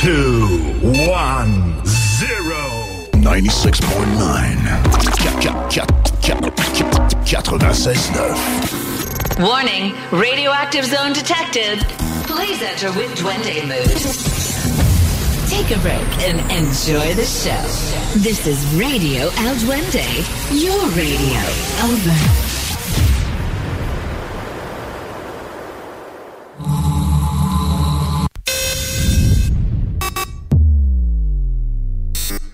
Two, one, zero. 96.9. 96.9. Warning, radioactive zone detected. Please enter with Duende mood. Take a break and enjoy the show. This is Radio El Duende, your radio. Over.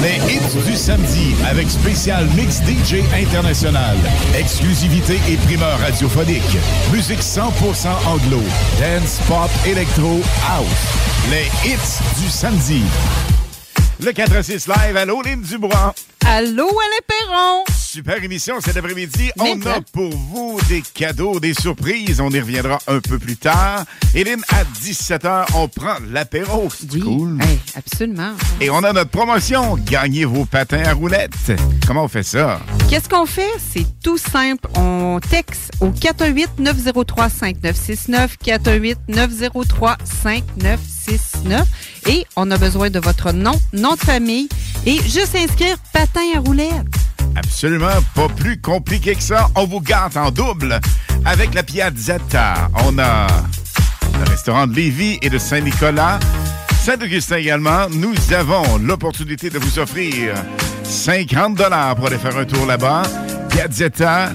Les hits du samedi avec spécial mix DJ international, exclusivité et primeur radiophonique, musique 100% anglo, dance, pop, électro, house. Les hits du samedi. Le 4-6 live, allô Lynn Dubois. Allô Alain Perron. Super émission cet après-midi. On a pour vous des cadeaux, des surprises. On y reviendra un peu plus tard. Hélène, à 17h, on prend l'apéro. C'est cool. Hey, absolument. Et on a notre promotion. Gagnez vos patins à roulettes. Comment on fait ça? Qu'est-ce qu'on fait? C'est tout simple. On texte au 418-903-5969, 418-903-5969 et on a besoin de votre nom, nom de famille et juste inscrire patin à roulettes. Absolument pas plus compliqué que ça. On vous gâte en double avec la Piazzetta. On a le restaurant de Lévis et de Saint-Nicolas. Saint-Augustin également. Nous avons l'opportunité de vous offrir 50 dollars pour aller faire un tour là-bas. Piazzetta,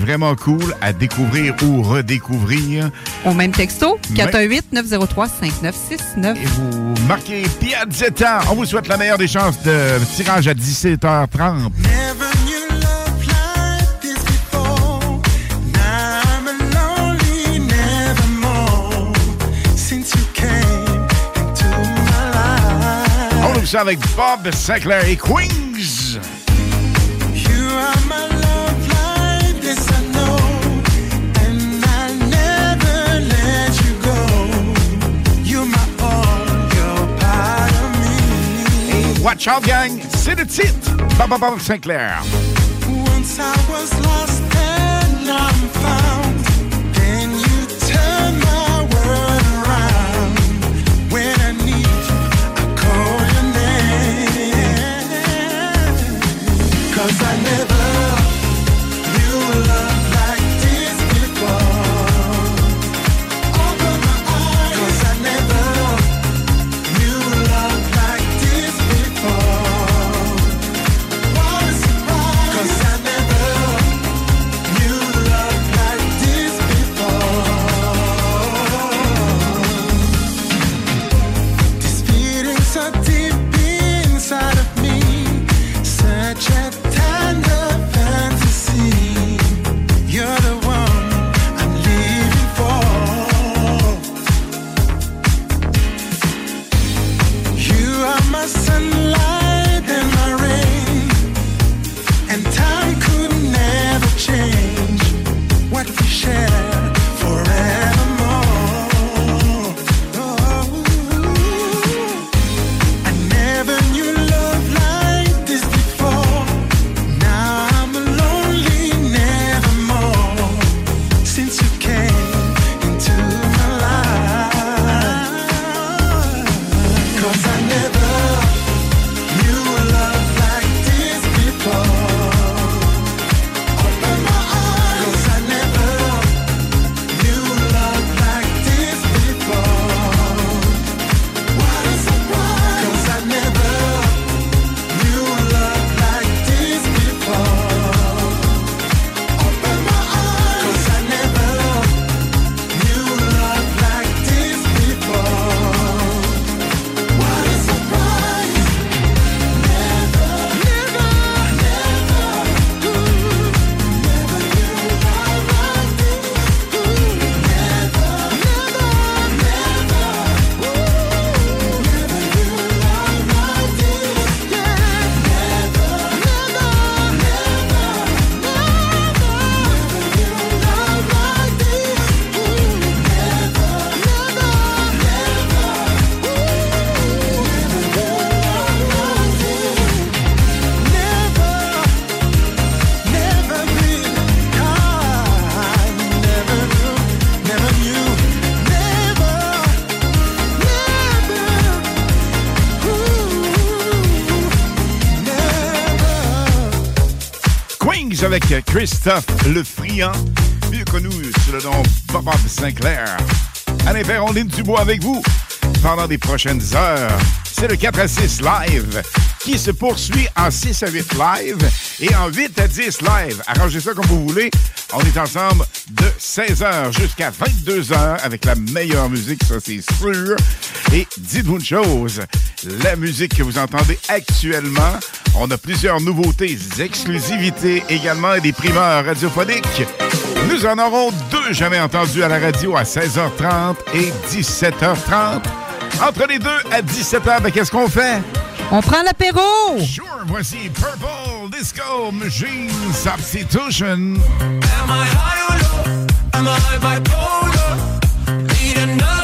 vraiment cool à découvrir ou redécouvrir. Au même texto, Ouais. 418-903-5969. Et vous marquez Piazzetta. On vous souhaite la meilleure des chances de tirage à 17h30. Ça avec Bob Sinclair et eh, Queens. Et Watch out, gang, c'est le titre. Bob Sinclair. Once I was lost and I'm found. avec Christophe Le Friand, mieux connu sous le nom Bob Sinclair. Allez faire Dubois avec vous pendant les prochaines heures. C'est le 4 à 6 live qui se poursuit en 6 à 8 live et en 8 à 10 live. Arrangez ça comme vous voulez. On est ensemble de 16h jusqu'à 22h avec la meilleure musique, ça c'est sûr. Et dites-vous une chose, la musique que vous entendez actuellement, on a plusieurs nouveautés, exclusivités, également et des primeurs radiophoniques. Nous en aurons deux jamais entendus à la radio à 16h30 et 17h30. Entre les deux, à 17h, ben, qu'est-ce qu'on fait? On prend l'apéro! Sure, voici Purple Disco Machine Substitution. Am I high or? Am I bipolar? Need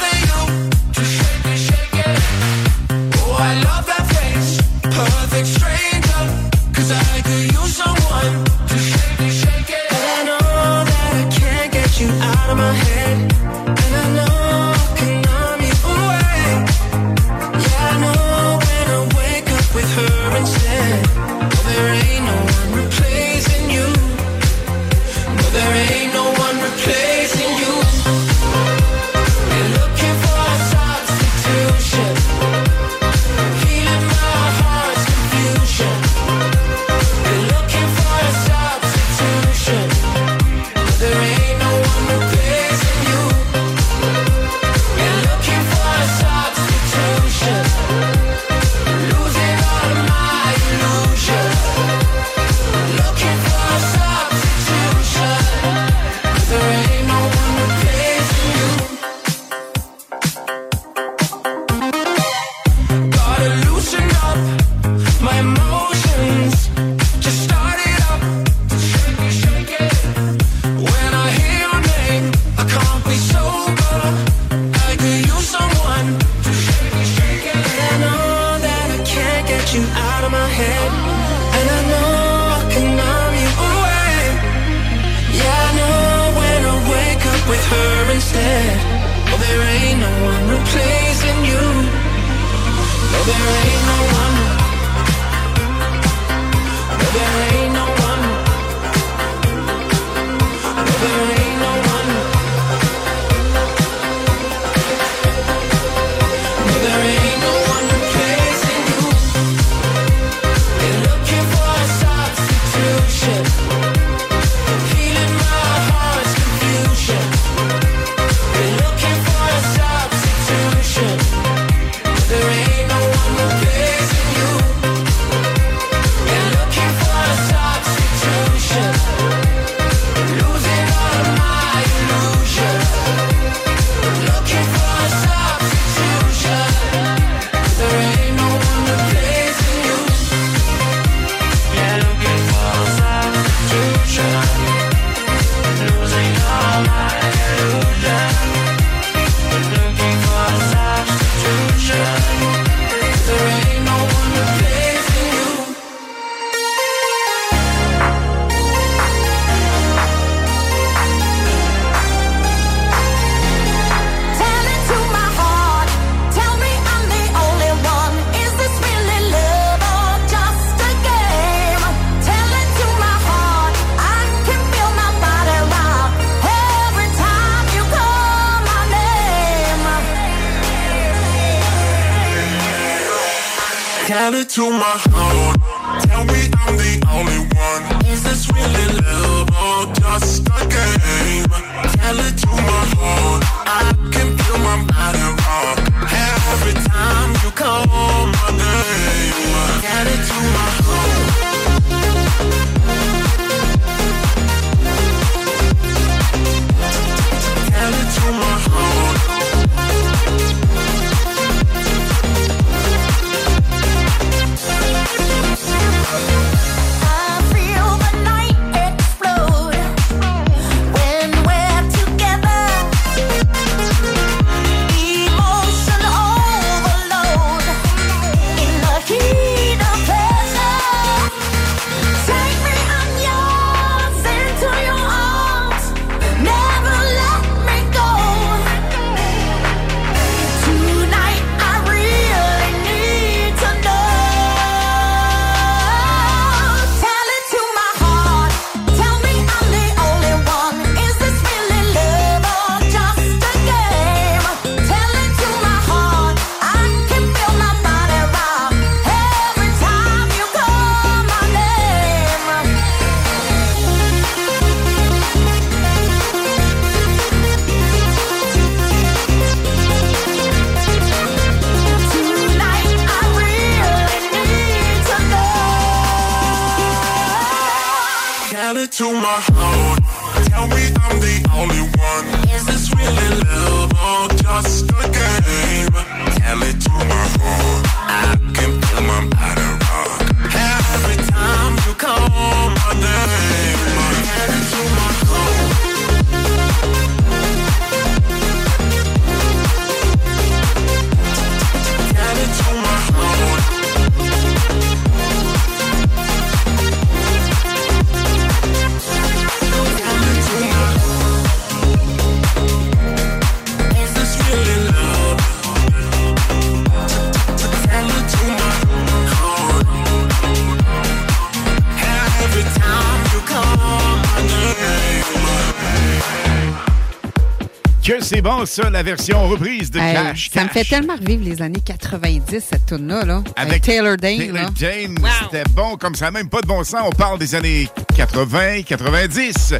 Ça, la version reprise de Hey, Cash. ça me fait tellement revivre les années 90, cette tune-là. Là, avec, Taylor Dane. Taylor. Dane, c'était bon comme ça, même pas de bon sens. On parle des années 80, 90.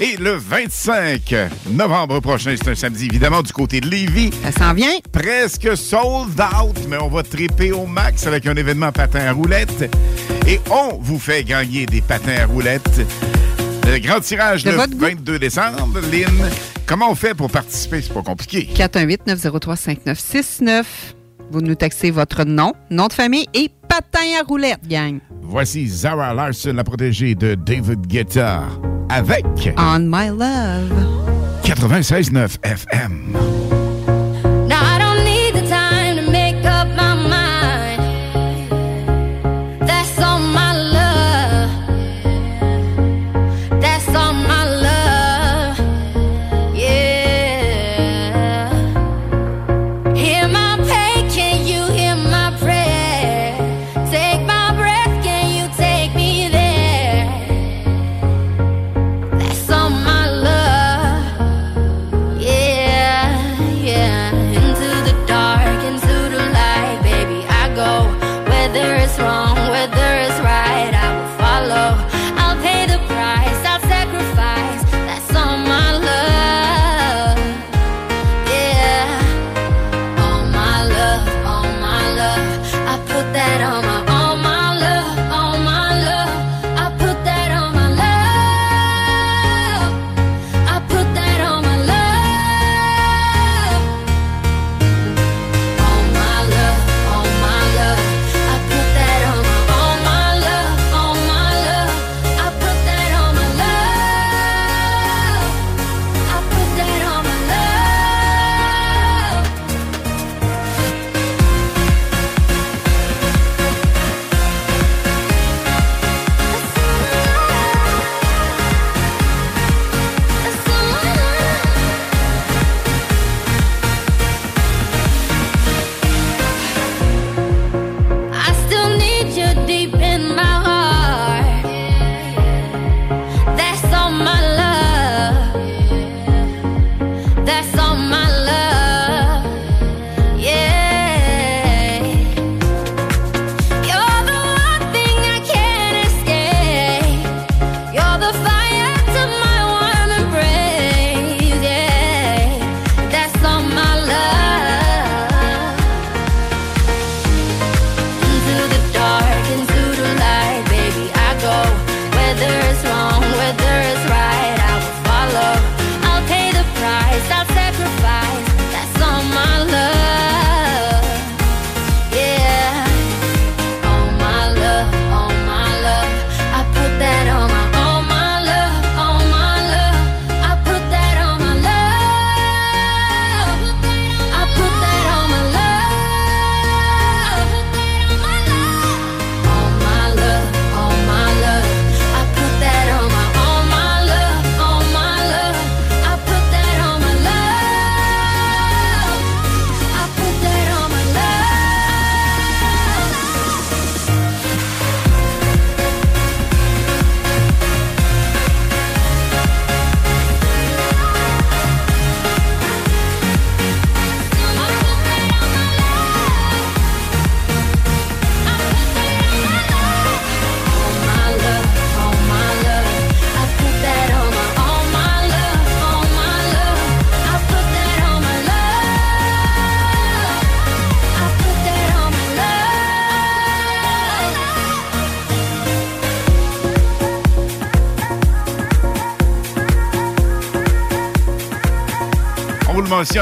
Et le 25 novembre prochain, c'est un samedi, évidemment, du côté de Lévis. Ça s'en vient. Presque sold out, mais on va triper au max avec un événement patin à roulettes. Et on vous fait gagner des patins à roulettes. Le grand tirage De le votre goût. 22 décembre. Lynn, comment on fait pour participer? C'est pas compliqué. 418-903-5969. Vous nous textez votre nom, nom de famille et patin à roulette, gang. Voici Zara Larson, la protégée de David Guetta, avec On My Love. 96.9 FM.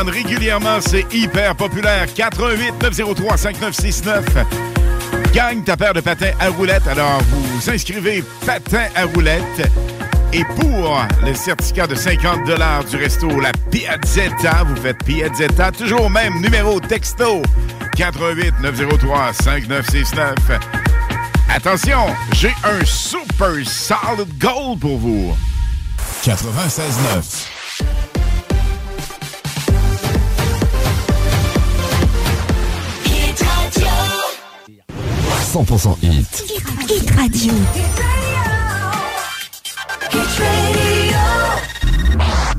Régulièrement, c'est hyper populaire. 88 903 5969. Gagne ta paire de patins à roulettes. Alors, vous inscrivez patins à roulettes. Et pour le certificat de 50 du resto La Piazzetta, vous faites Piazzetta, toujours même numéro texto 88 903 5969. Attention, j'ai un super solid goal pour vous. 96.9. 100% hit. Hit Radio.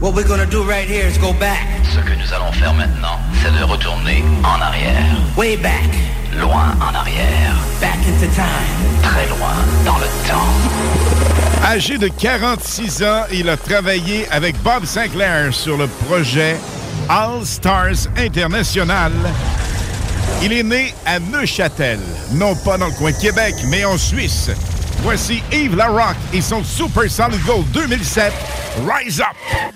What we're gonna do right here is go back. Ce que nous allons faire maintenant, c'est de retourner en arrière. Way back. Loin en arrière. Back into time. Très loin dans le temps. Âgé de 46 ans, il a travaillé avec Bob Sinclair sur le projet All Stars International. Il est né à Neuchâtel, non pas dans le coin Québec, mais en Suisse. Voici Yves Larocque et son Super Solid Gold 2007, Rise Up.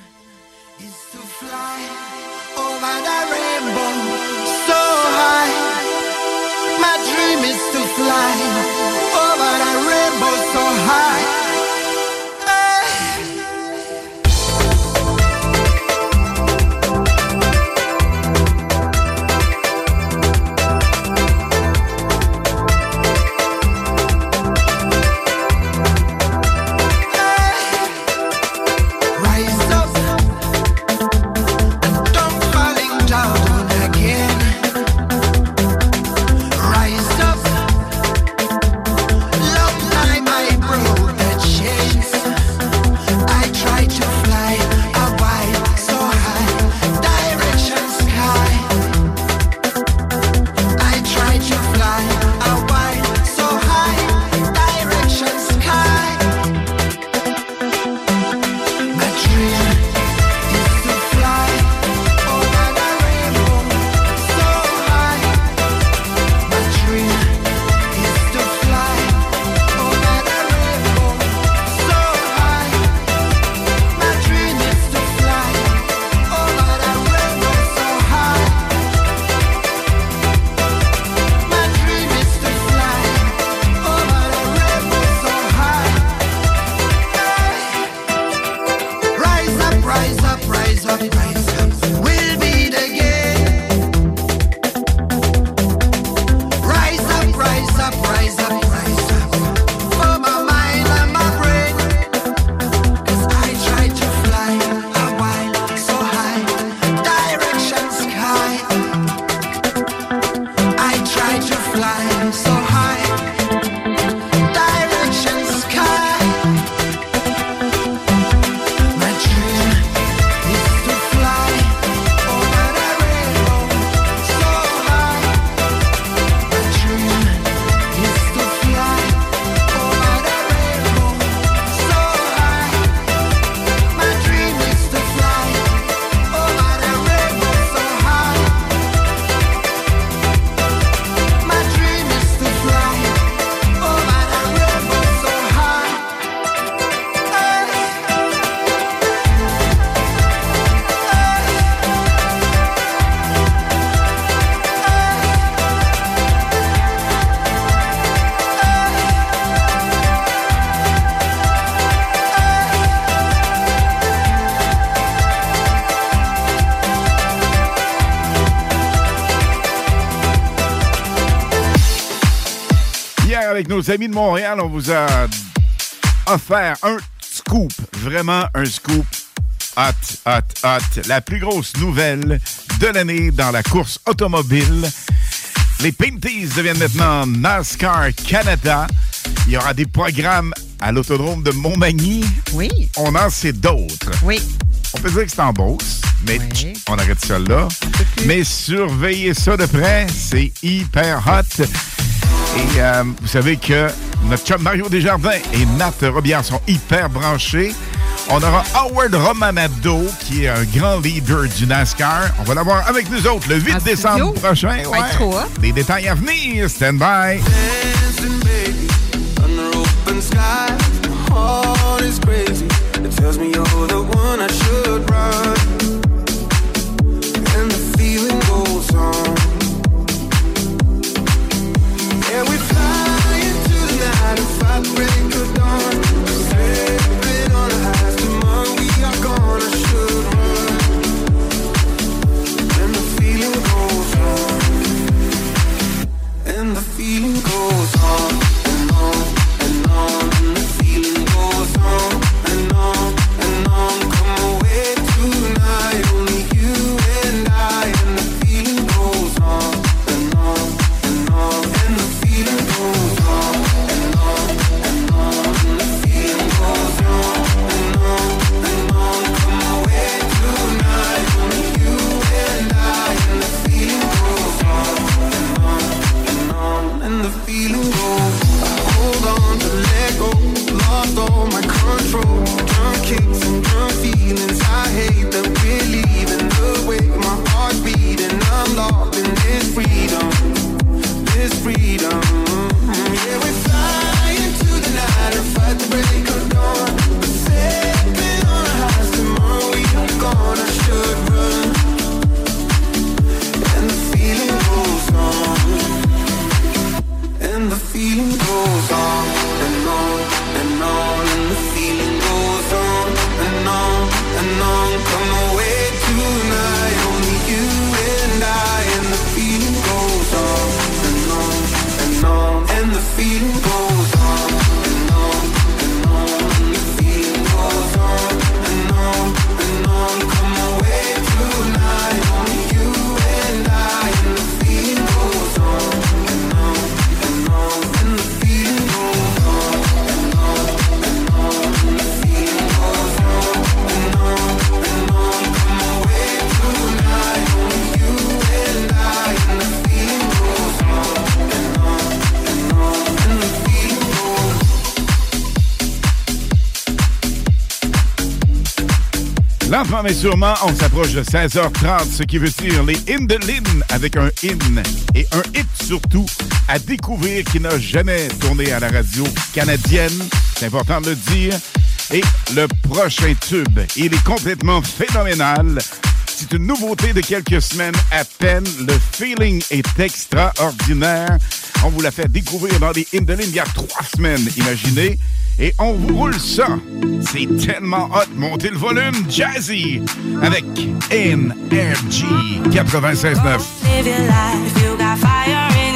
Nos amis de Montréal, on vous a offert un scoop, vraiment un scoop hot, hot, hot. La plus grosse nouvelle de l'année dans la course automobile. Les Pinties deviennent maintenant NASCAR Canada. Il y aura des programmes à l'autodrome de Montmagny. Oui. On en sait d'autres. Oui. On peut dire que c'est en Beauce, mais on arrête ça là. Mais surveillez ça de près, c'est hyper hot. Et euh, vous savez que notre chum Mario Desjardins et Nat Robillard sont hyper branchés. On aura Howard Romanado, qui est un grand leader du NASCAR. On va l'avoir avec nous autres le 8 En décembre studio? prochain. Être trop hot. Des détails à venir. Stand by. dancing, baby, I break of dawn mais sûrement, on s'approche de 16h30, ce qui veut dire les In avec un in et un hit surtout à découvrir qui n'a jamais tourné à la radio canadienne. C'est important de le dire. Et le prochain tube, il est complètement phénoménal. C'est une nouveauté de quelques semaines à peine. Le feeling est extraordinaire. On vous l'a fait découvrir dans les Indolines il y a trois semaines, imaginez. Et on roule ça. C'est tellement hot. Montez le volume jazzy avec NRG 96.9. Live your life, you got fire in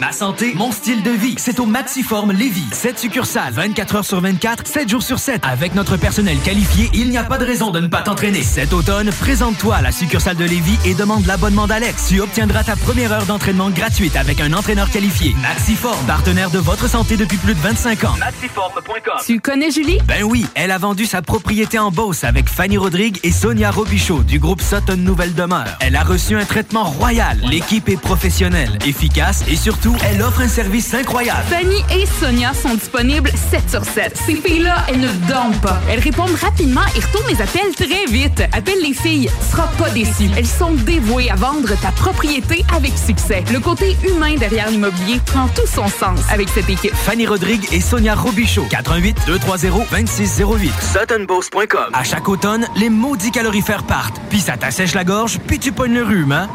Ma santé, mon style de vie, c'est au Maxiform Lévis. 7 succursales, 24 heures sur 24, 7 jours sur 7. Avec notre personnel qualifié, il n'y a pas de raison de ne pas t'entraîner. Cet automne, présente-toi à la succursale de Lévis et demande l'abonnement d'Alex. Tu obtiendras ta première heure d'entraînement gratuite avec un entraîneur qualifié. Maxiform, partenaire de votre santé depuis plus de 25 ans. Maxiform.com. Tu connais Julie? Ben oui, elle a vendu sa propriété en Beauce avec Fanny Rodrigue et Sonia Robichaud du groupe Sutton Nouvelle Demeure. Elle a reçu un traitement royal. L'équipe est professionnelle, efficace et surtout, elle offre un service incroyable. Fanny et Sonia sont disponibles 7 sur 7. Ces filles-là, elles ne dorment pas. Elles répondent rapidement et retournent les appels très vite. Appelle les filles, tu seras pas déçu. Elles sont dévouées à vendre ta propriété avec succès. Le côté humain derrière l'immobilier prend tout son sens avec cette équipe. Fanny Rodrigue et Sonia Robichaud. 88 230 2608. SuttonBoss.com. À chaque automne, les maudits calorifères partent. Puis ça t'assèche la gorge, puis tu pognes le rhume, hein?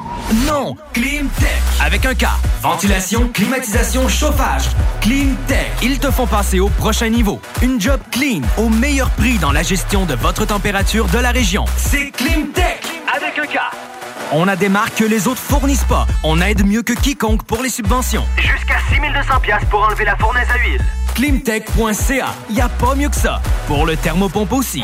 Non! Climtech. Avec un K. Ventilation, climatisation, chauffage. Climtech. Ils te font passer au prochain niveau. Une job clean, au meilleur prix dans la gestion de votre température de la région. C'est Climtech. Avec un K. On a des marques que les autres fournissent pas. On aide mieux que quiconque pour les subventions. Jusqu'à 6200 pièces pour enlever la fournaise à huile. Climtech.ca. Y a pas mieux que ça. Pour le thermopompe aussi.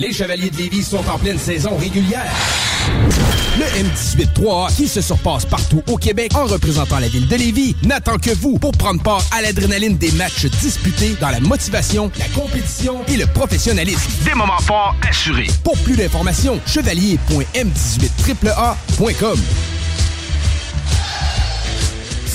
Les Chevaliers de Lévis sont en pleine saison régulière. M18-3A qui se surpasse partout au Québec en représentant la ville de Lévis n'attend que vous pour prendre part à l'adrénaline des matchs disputés dans la motivation, la compétition et le professionnalisme. Des moments forts assurés. Pour plus d'informations, chevalier.m18AAA.com.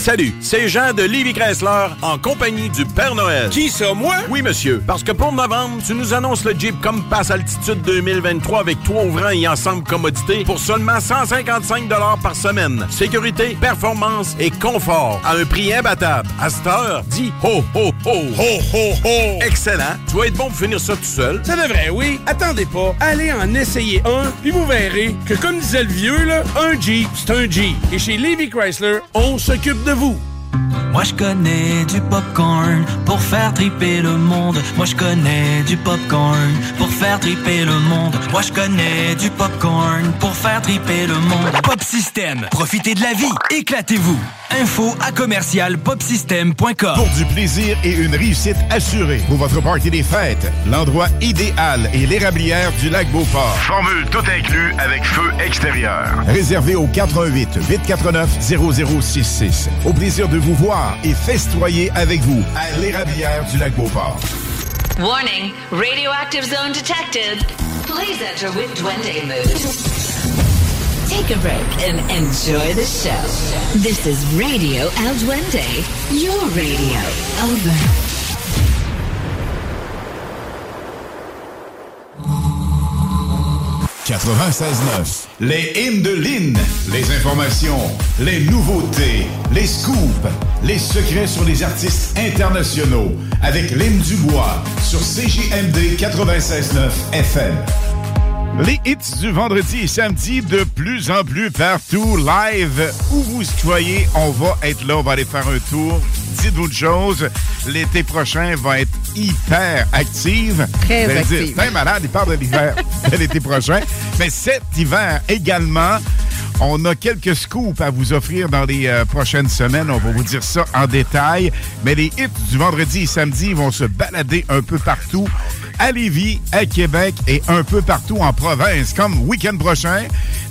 Salut, c'est Jean de Livy Chrysler en compagnie du Père Noël. Qui ça, moi? Oui, monsieur. Parce que pour novembre, tu nous annonces le Jeep Compass Altitude 2023 avec trois ouvrants et ensemble commodité pour seulement 155 par semaine. Sécurité, performance et confort à un prix imbattable. À cette heure, dis ho, ho, ho. Ho, ho, ho. Excellent. Tu vas être bon pour finir ça tout seul. Ça devrait, oui. Attendez pas. Allez en essayer un, puis vous verrez que, comme disait le vieux, là, un Jeep, c'est un Jeep. Et chez Livy Chrysler, on s'occupe de vous. Moi je connais du popcorn pour faire triper le monde. Moi je connais du popcorn pour faire triper le monde. Moi je connais du popcorn pour faire triper le monde. Pop System, profitez de la vie, éclatez-vous. Info à commercial popsystem.com. Pour du plaisir et une réussite assurée. Pour votre party des fêtes, l'endroit idéal est l'érablière du lac Beauport. Formule tout inclus avec feu extérieur. Réservé au 418 849 0066. Au plaisir de vous voir et festoyer avec vous à l'érablière du lac Beauport. Warning, radioactive zone detected. Please enter with Duende mood. Take a break and enjoy the show. This is Radio El Duende, your radio. Over. 96.9. Les hymnes de Lynn. Les informations, les nouveautés, les scoops, les secrets sur les artistes internationaux. Avec Lynn Dubois sur CJMD 96.9 FM. Les hits du vendredi et samedi de plus en plus partout, live, où vous soyez, on va être là, on va aller faire un tour. Dites-vous une chose, l'été prochain va être hyper active. Très dire, active. T'es malade, il parle de l'hiver de l'été prochain. Mais cet hiver également, on a quelques scoops à vous offrir dans les euh, prochaines semaines. On va vous dire ça en détail. Mais les hits du vendredi et samedi vont se balader un peu partout à Lévis, à Québec et un peu partout en province. Comme week-end prochain,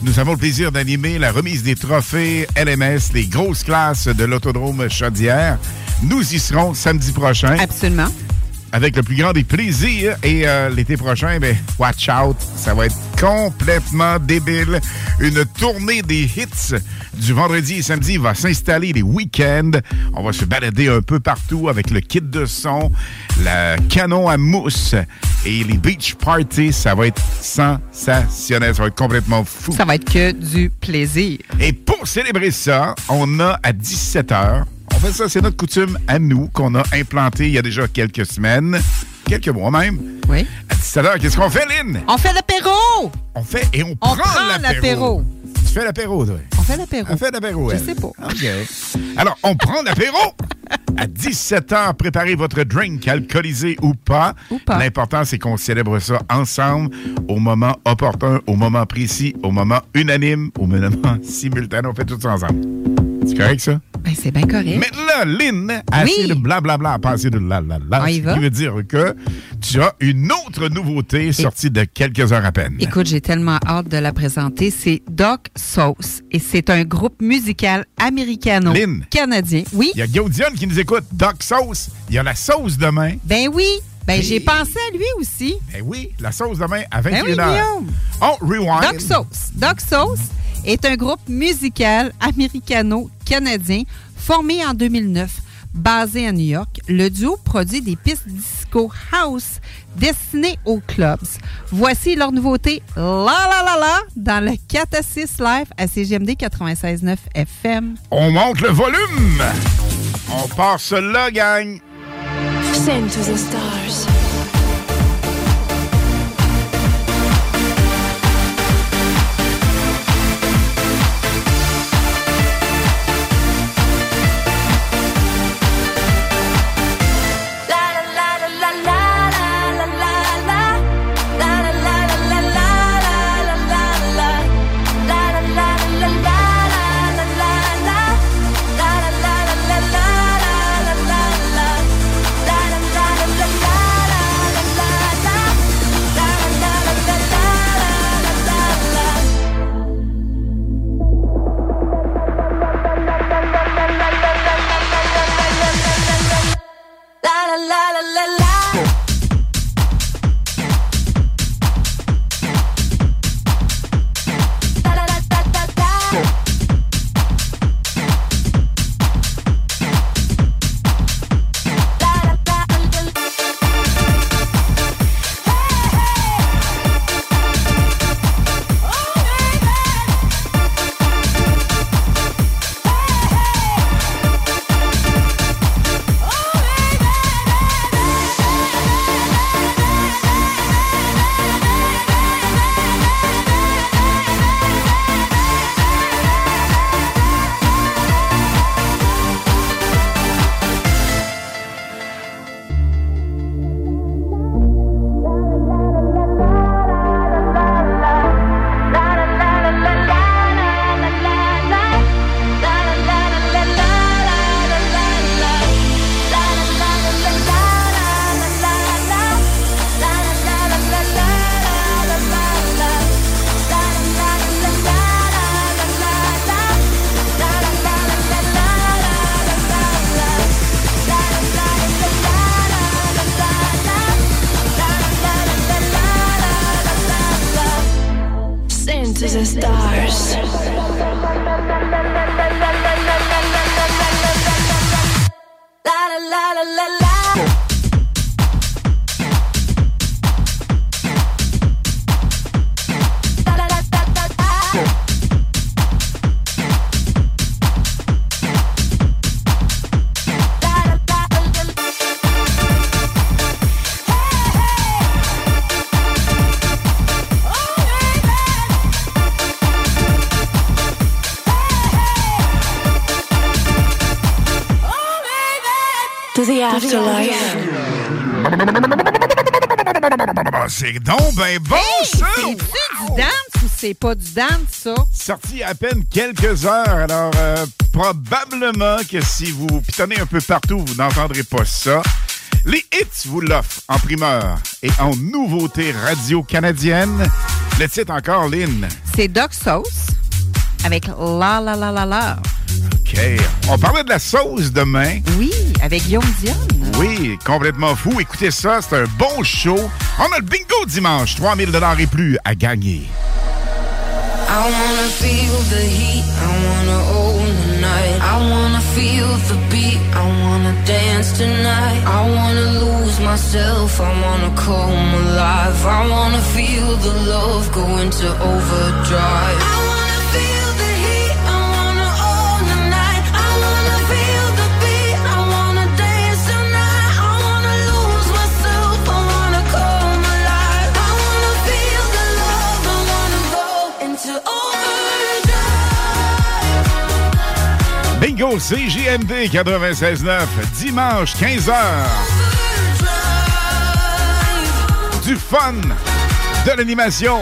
nous avons le plaisir d'animer la remise des trophées LMS, les grosses classes de l'autodrome Chaudière. Nous y serons samedi prochain. Absolument. Avec le plus grand des plaisirs. Et euh, l'été prochain, ben, watch out, ça va être complètement débile. Une tournée des hits du vendredi et samedi va s'installer les week-ends. On va se balader un peu partout avec le kit de son, le canon à mousse et les beach parties. Ça va être sensationnel. Ça va être complètement fou. Ça va être que du plaisir. Et pour célébrer ça, on a à 17h, on fait ça, c'est notre coutume à nous qu'on a implanté il y a déjà quelques semaines, quelques mois même. Oui. À 17h, qu'est-ce qu'on fait, Lynn? On fait l'apéro! On fait et on, On prend, prend l'apéro. Tu fais l'apéro, toi? On fait l'apéro. On fait l'apéro, Je elle. sais pas. OK. Alors, on prend l'apéro. À 17h, préparez votre drink, alcoolisé ou pas. pas. L'important, c'est qu'on célèbre ça ensemble, au moment opportun, au moment précis, au moment unanime, au moment simultané. On fait tout ça ensemble. C'est correct, ça? Ben, c'est bien correct. Mais là, Lynn a Oui. assez de blablabla, pas assez de la la la. On y Ce va? qui veut dire que tu as une autre nouveauté sortie de quelques heures à peine. Écoute, j'ai tellement hâte de la présenter. C'est Doc Sauce et c'est un groupe musical Lynn. américano-canadien. Oui, Il y a Gaudion qui nous écoute. Doc Sauce. Il y a la sauce demain. ben oui. Ben, j'ai pensé à lui aussi. Ben oui, la sauce demain à Ben 21h. oui, Guillaume. On rewind. Doc Sauce. Doc Sauce est un groupe musical américano-canadien formé en 2009. Basé à New York, le duo produit des pistes disco house destinées aux clubs. Voici leur nouveauté La La La La dans le 4 à 6 live à CGMD 96.9 FM. On monte le volume. On part là, gang. Send to the stars. C'est donc ben bon, ça! C'est-tu du dance ou c'est pas du dance, ça? Sorti à peine quelques heures, alors euh, probablement que si vous pitonnez un peu partout, vous n'entendrez pas ça. Les hits vous l'offrent en primeur et en nouveauté radio-canadienne. Le titre encore, Lynn. C'est Doc Sauce avec La La La La La. OK. On parlait de la sauce demain. Oui, avec Guillaume Dion. Oui, complètement fou. Écoutez ça, c'est un bon show. On a le bingo dimanche, 3000 et plus à gagner. I wanna feel the heat, I wanna own the night. I wanna feel the beat, I wanna dance tonight. I wanna lose myself, I wanna come alive. I wanna feel the love go into overdrive. Bingo CJMD 96.9, dimanche 15h. Du fun, de l'animation,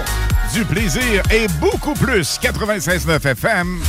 du plaisir et beaucoup plus. 96.9 FM.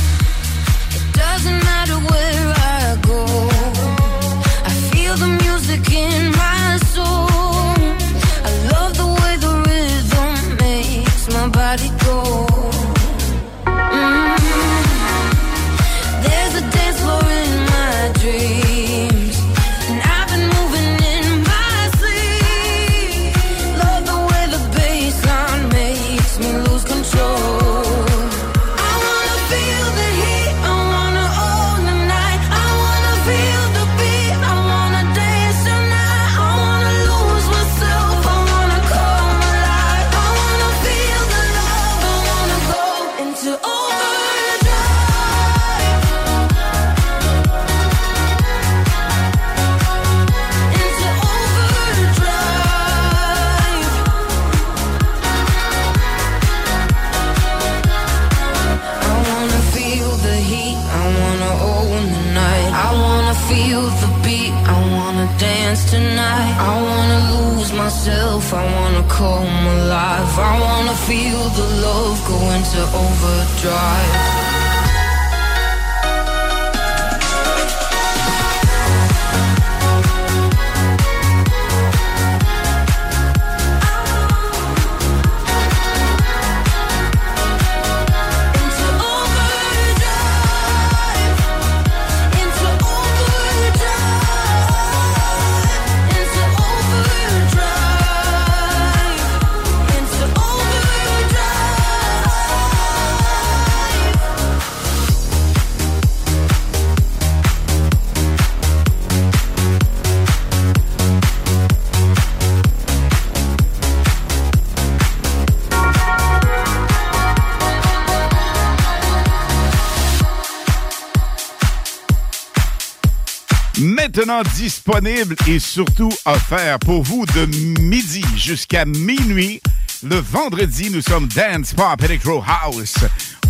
Disponible et surtout offert pour vous de midi jusqu'à minuit. Le vendredi, nous sommes Dance Pop Electro House.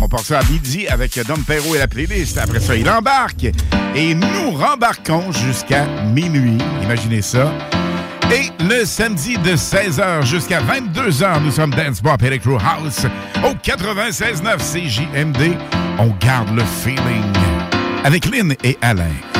On part ça à midi avec Dom Perrault et la playlist. Après ça, il embarque. Et nous rembarquons jusqu'à minuit. Imaginez ça. Et le samedi de 16h jusqu'à 22h, nous sommes Dance Pop Electro House au 96.9 CJMD. On garde le feeling avec Lynn et Alain.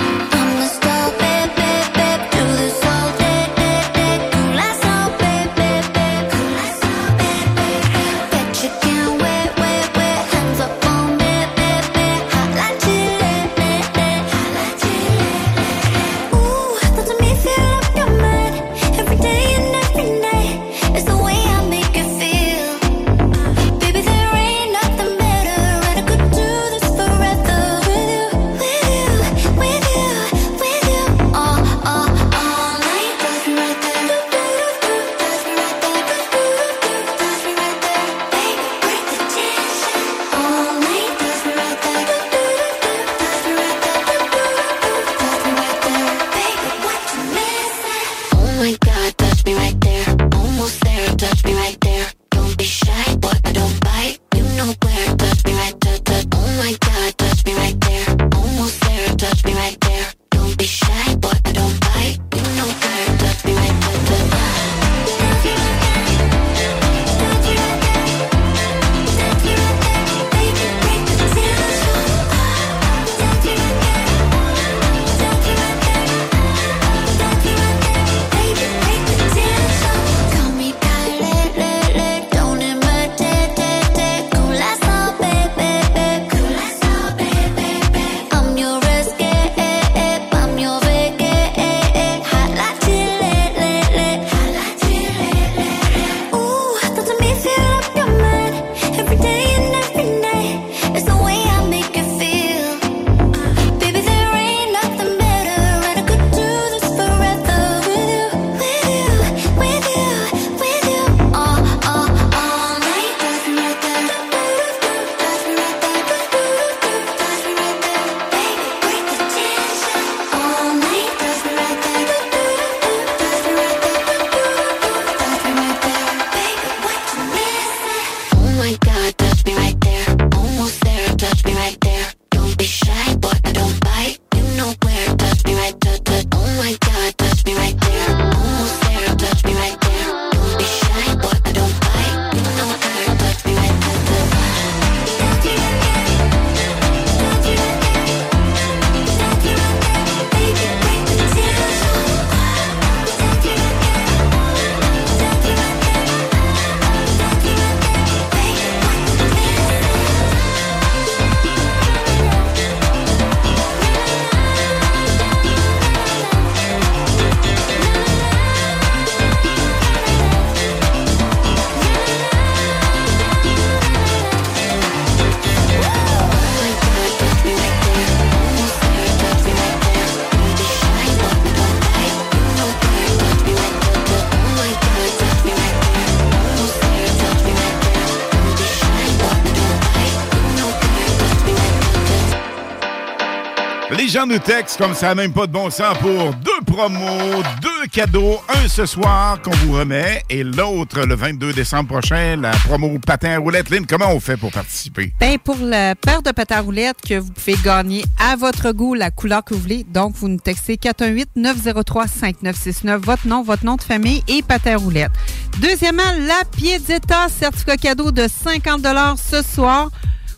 Gens nous textent comme ça, même pas de bon sens, pour deux promos, deux cadeaux, un ce soir qu'on vous remet et l'autre le 22 décembre prochain, la promo patin à roulette. Lynn, comment on fait pour participer? Ben, pour la paire de patins à roulettes que vous pouvez gagner à votre goût, la couleur que vous voulez, donc vous nous textez 418-903-5969, votre nom, votre nom de famille et patin à roulettes. Deuxièmement, la Piedetta, certificat cadeau de 50 ce soir.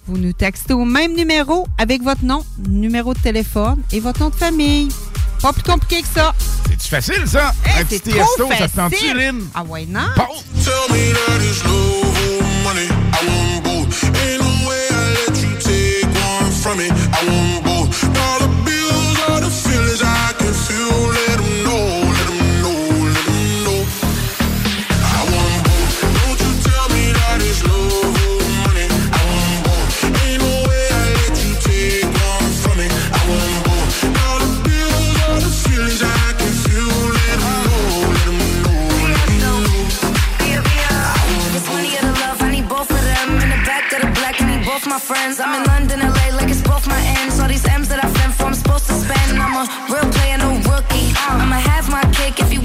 Vous nous textez au même numéro avec votre nom, numéro de téléphone et votre nom de famille. Pas plus compliqué que ça. C'est-tu facile, ça? Hey, un petit trop tiesto, ça te tente-tu? Ah ouais, non? Bon. Tell me that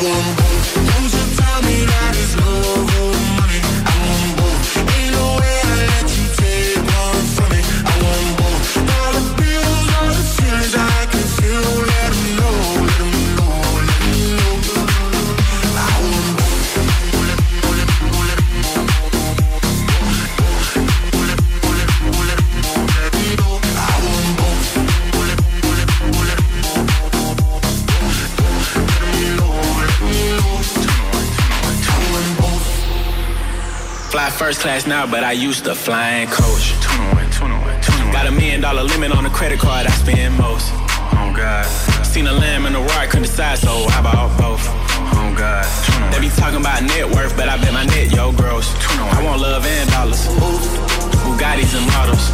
I want both. Don't you tell me that it's love first class now, but I used to fly in coach. Got a million dollar limit on the credit card I spend most. Oh God. Seen a lamb and a roar, couldn't decide, so how about both? Oh God. They be talking about net worth, but I bet my net yo gross. I want love and dollars. Bugattis and models.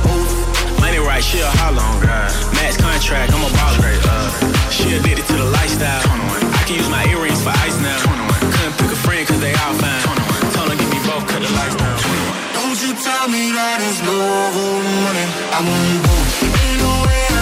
Money right, she a holler on God. Max contract, I'm a baller. Uh, she addicted to the lifestyle. I can use my earrings for ice now. Couldn't pick a friend cause they all fine. Don't you tell me that it's love or money. I want both.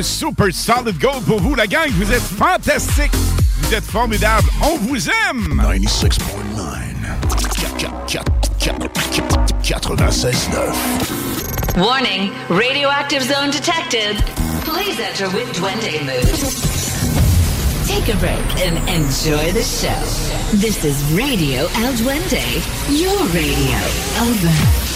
Un super solid goal pour vous, la gang. Vous êtes fantastique. Vous êtes formidable. On vous aime. 96.9. 96.9. Warning, radioactive zone detected. Please enter with Duende mood. Take a break and enjoy the show. This is Radio El Duende, your radio. Over.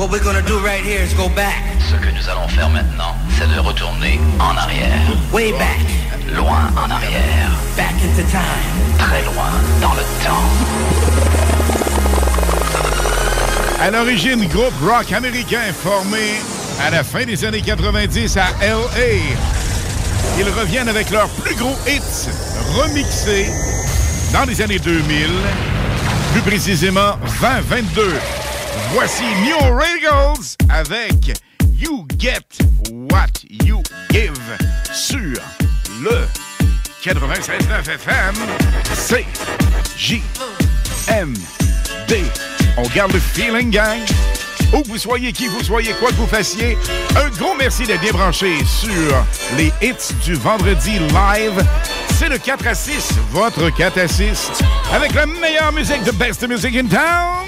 What we're gonna do right here is go back. Ce que nous allons faire maintenant, c'est de retourner en arrière. Way back. Loin en arrière. Back into time. Très loin dans le temps. À l'origine, groupe rock américain formé à la fin des années 90 à L.A. Ils reviennent avec leurs plus gros hits remixés dans les années 2000, plus précisément 2022. Voici New Radicals avec You Get What You Give sur le 96.9 FM CJMD. On garde le feeling, gang. Où que vous soyez, qui vous soyez, quoi que vous fassiez, un gros merci d'être bien branché sur les hits du vendredi live. C'est le 4 à 6, votre 4 à 6, avec la meilleure musique, the best music in town.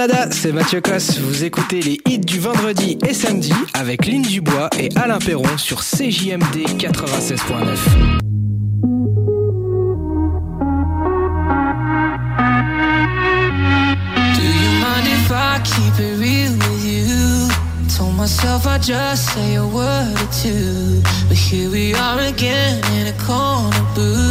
Canada, c'est Mathieu Cosse. Vous écoutez les hits du vendredi et samedi avec Lynn Dubois et Alain Perron sur CJMD 96.9. Do you mind if I keep it real with you? Told myself I'd just say a word or two. But here we are again in a corner booth,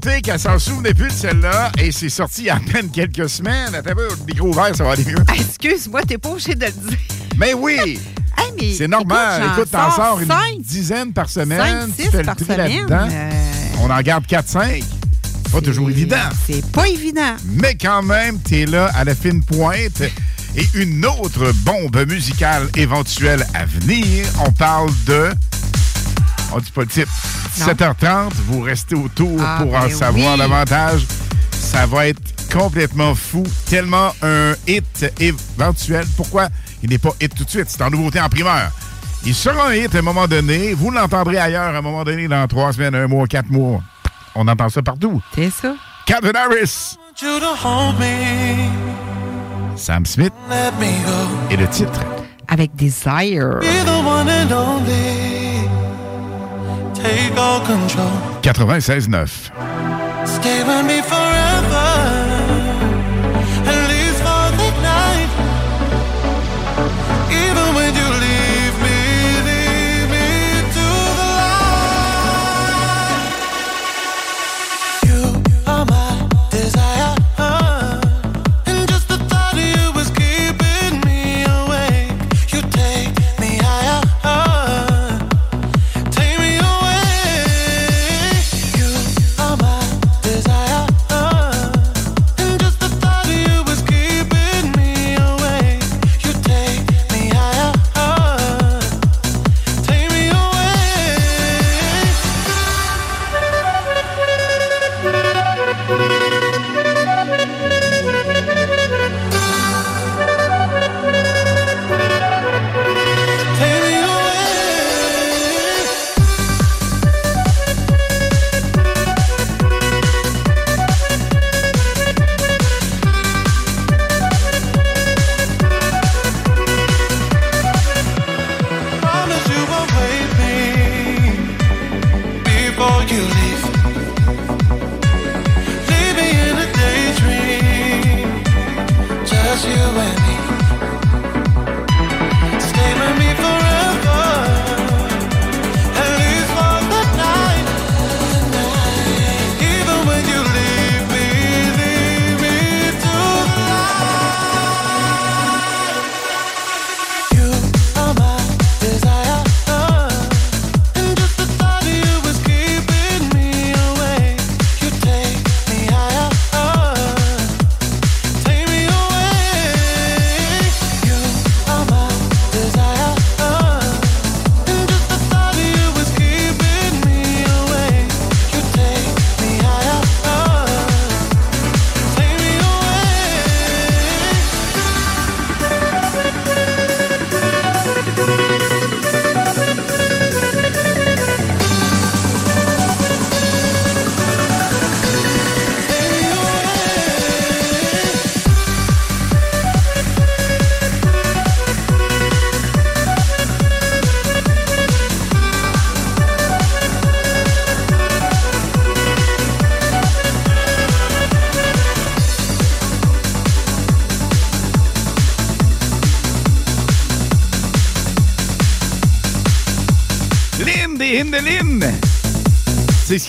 qu'elle s'en souvenait plus de celle-là et c'est sorti il y a à peine quelques semaines. Attends, le micro ouvert, ça va aller mieux. Ah, excuse-moi, t'es pas obligé de le dire. Mais oui! C'est normal. Écoute, t'en sors, une dizaine par semaine. Cinq, six tu par semaine. Euh, on en garde 4-5. Pas toujours évident. C'est pas évident. Mais quand même, t'es là à la fine pointe. Et une autre bombe musicale éventuelle à venir, on parle de... On ne dit pas le titre. 17h30. Vous restez autour ah, pour ben en savoir davantage. Ça va être complètement fou. Tellement un hit éventuel. Pourquoi? Il n'est pas hit tout de suite? C'est en nouveauté en primeur. Il sera un hit à un moment donné. Vous l'entendrez ailleurs à un moment donné dans trois semaines, un mois, quatre mois. On entend ça partout. C'est ça. Calvin Harris. Sam Smith. Et le titre. Avec Desire. The one and only. 96.9. 96 9.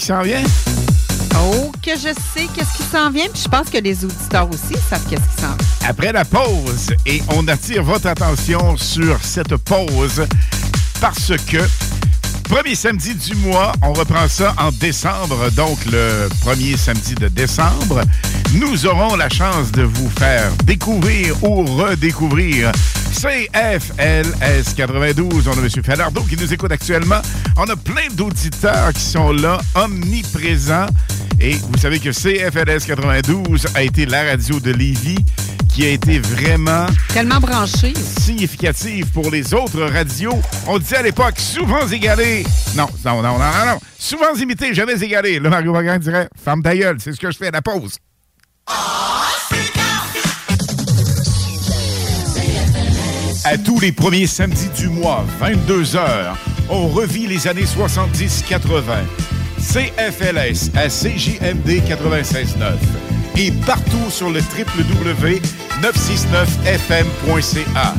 Qui s'en vient? Oh, que je sais qu'est-ce qui s'en vient, puis je pense que les auditeurs aussi savent qu'est-ce qui s'en vient. Après la pause, et on attire votre attention sur cette pause parce que premier samedi du mois, on reprend ça en décembre, donc le premier samedi de décembre, nous aurons la chance de vous faire découvrir ou redécouvrir CFLS 92. On a M. Falardeau qui nous écoute actuellement. On a plein d'auditeurs qui sont là, omniprésents. Et vous savez que CFLS 92 a été la radio de Lévis qui a été vraiment Tellement branché. significative pour les autres radios. On disait à l'époque, souvent égalé. Non, non, non, non, non, non. Souvent imité, jamais égalé. Là, Mario Vagan dirait, ferme ta gueule, c'est ce que je fais à la pause. À tous les premiers samedis du mois, 22h, on revit les années 70-80. CFLS à CJMD 96.9 et partout sur le www.969fm.ca.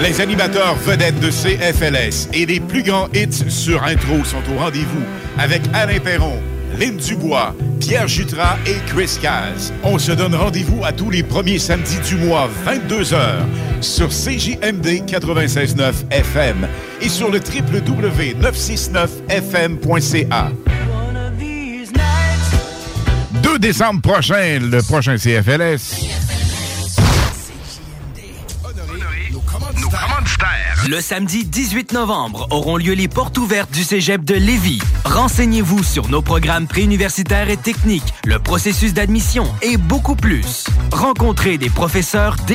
Les animateurs vedettes de CFLS et les plus grands hits sur intro sont au rendez-vous avec Alain Perron, Lynn Dubois, Pierre Jutras et Chris Caz. On se donne rendez-vous à tous les premiers samedis du mois, 22h, sur CJMD 96.9 FM et sur le www.969fm.ca. 2 décembre prochain, le prochain CFLS. Le samedi 18 novembre auront lieu les portes ouvertes du Cégep de Lévis. Renseignez-vous sur nos programmes préuniversitaires et techniques, le processus d'admission et beaucoup plus. Rencontrez des professeurs dé-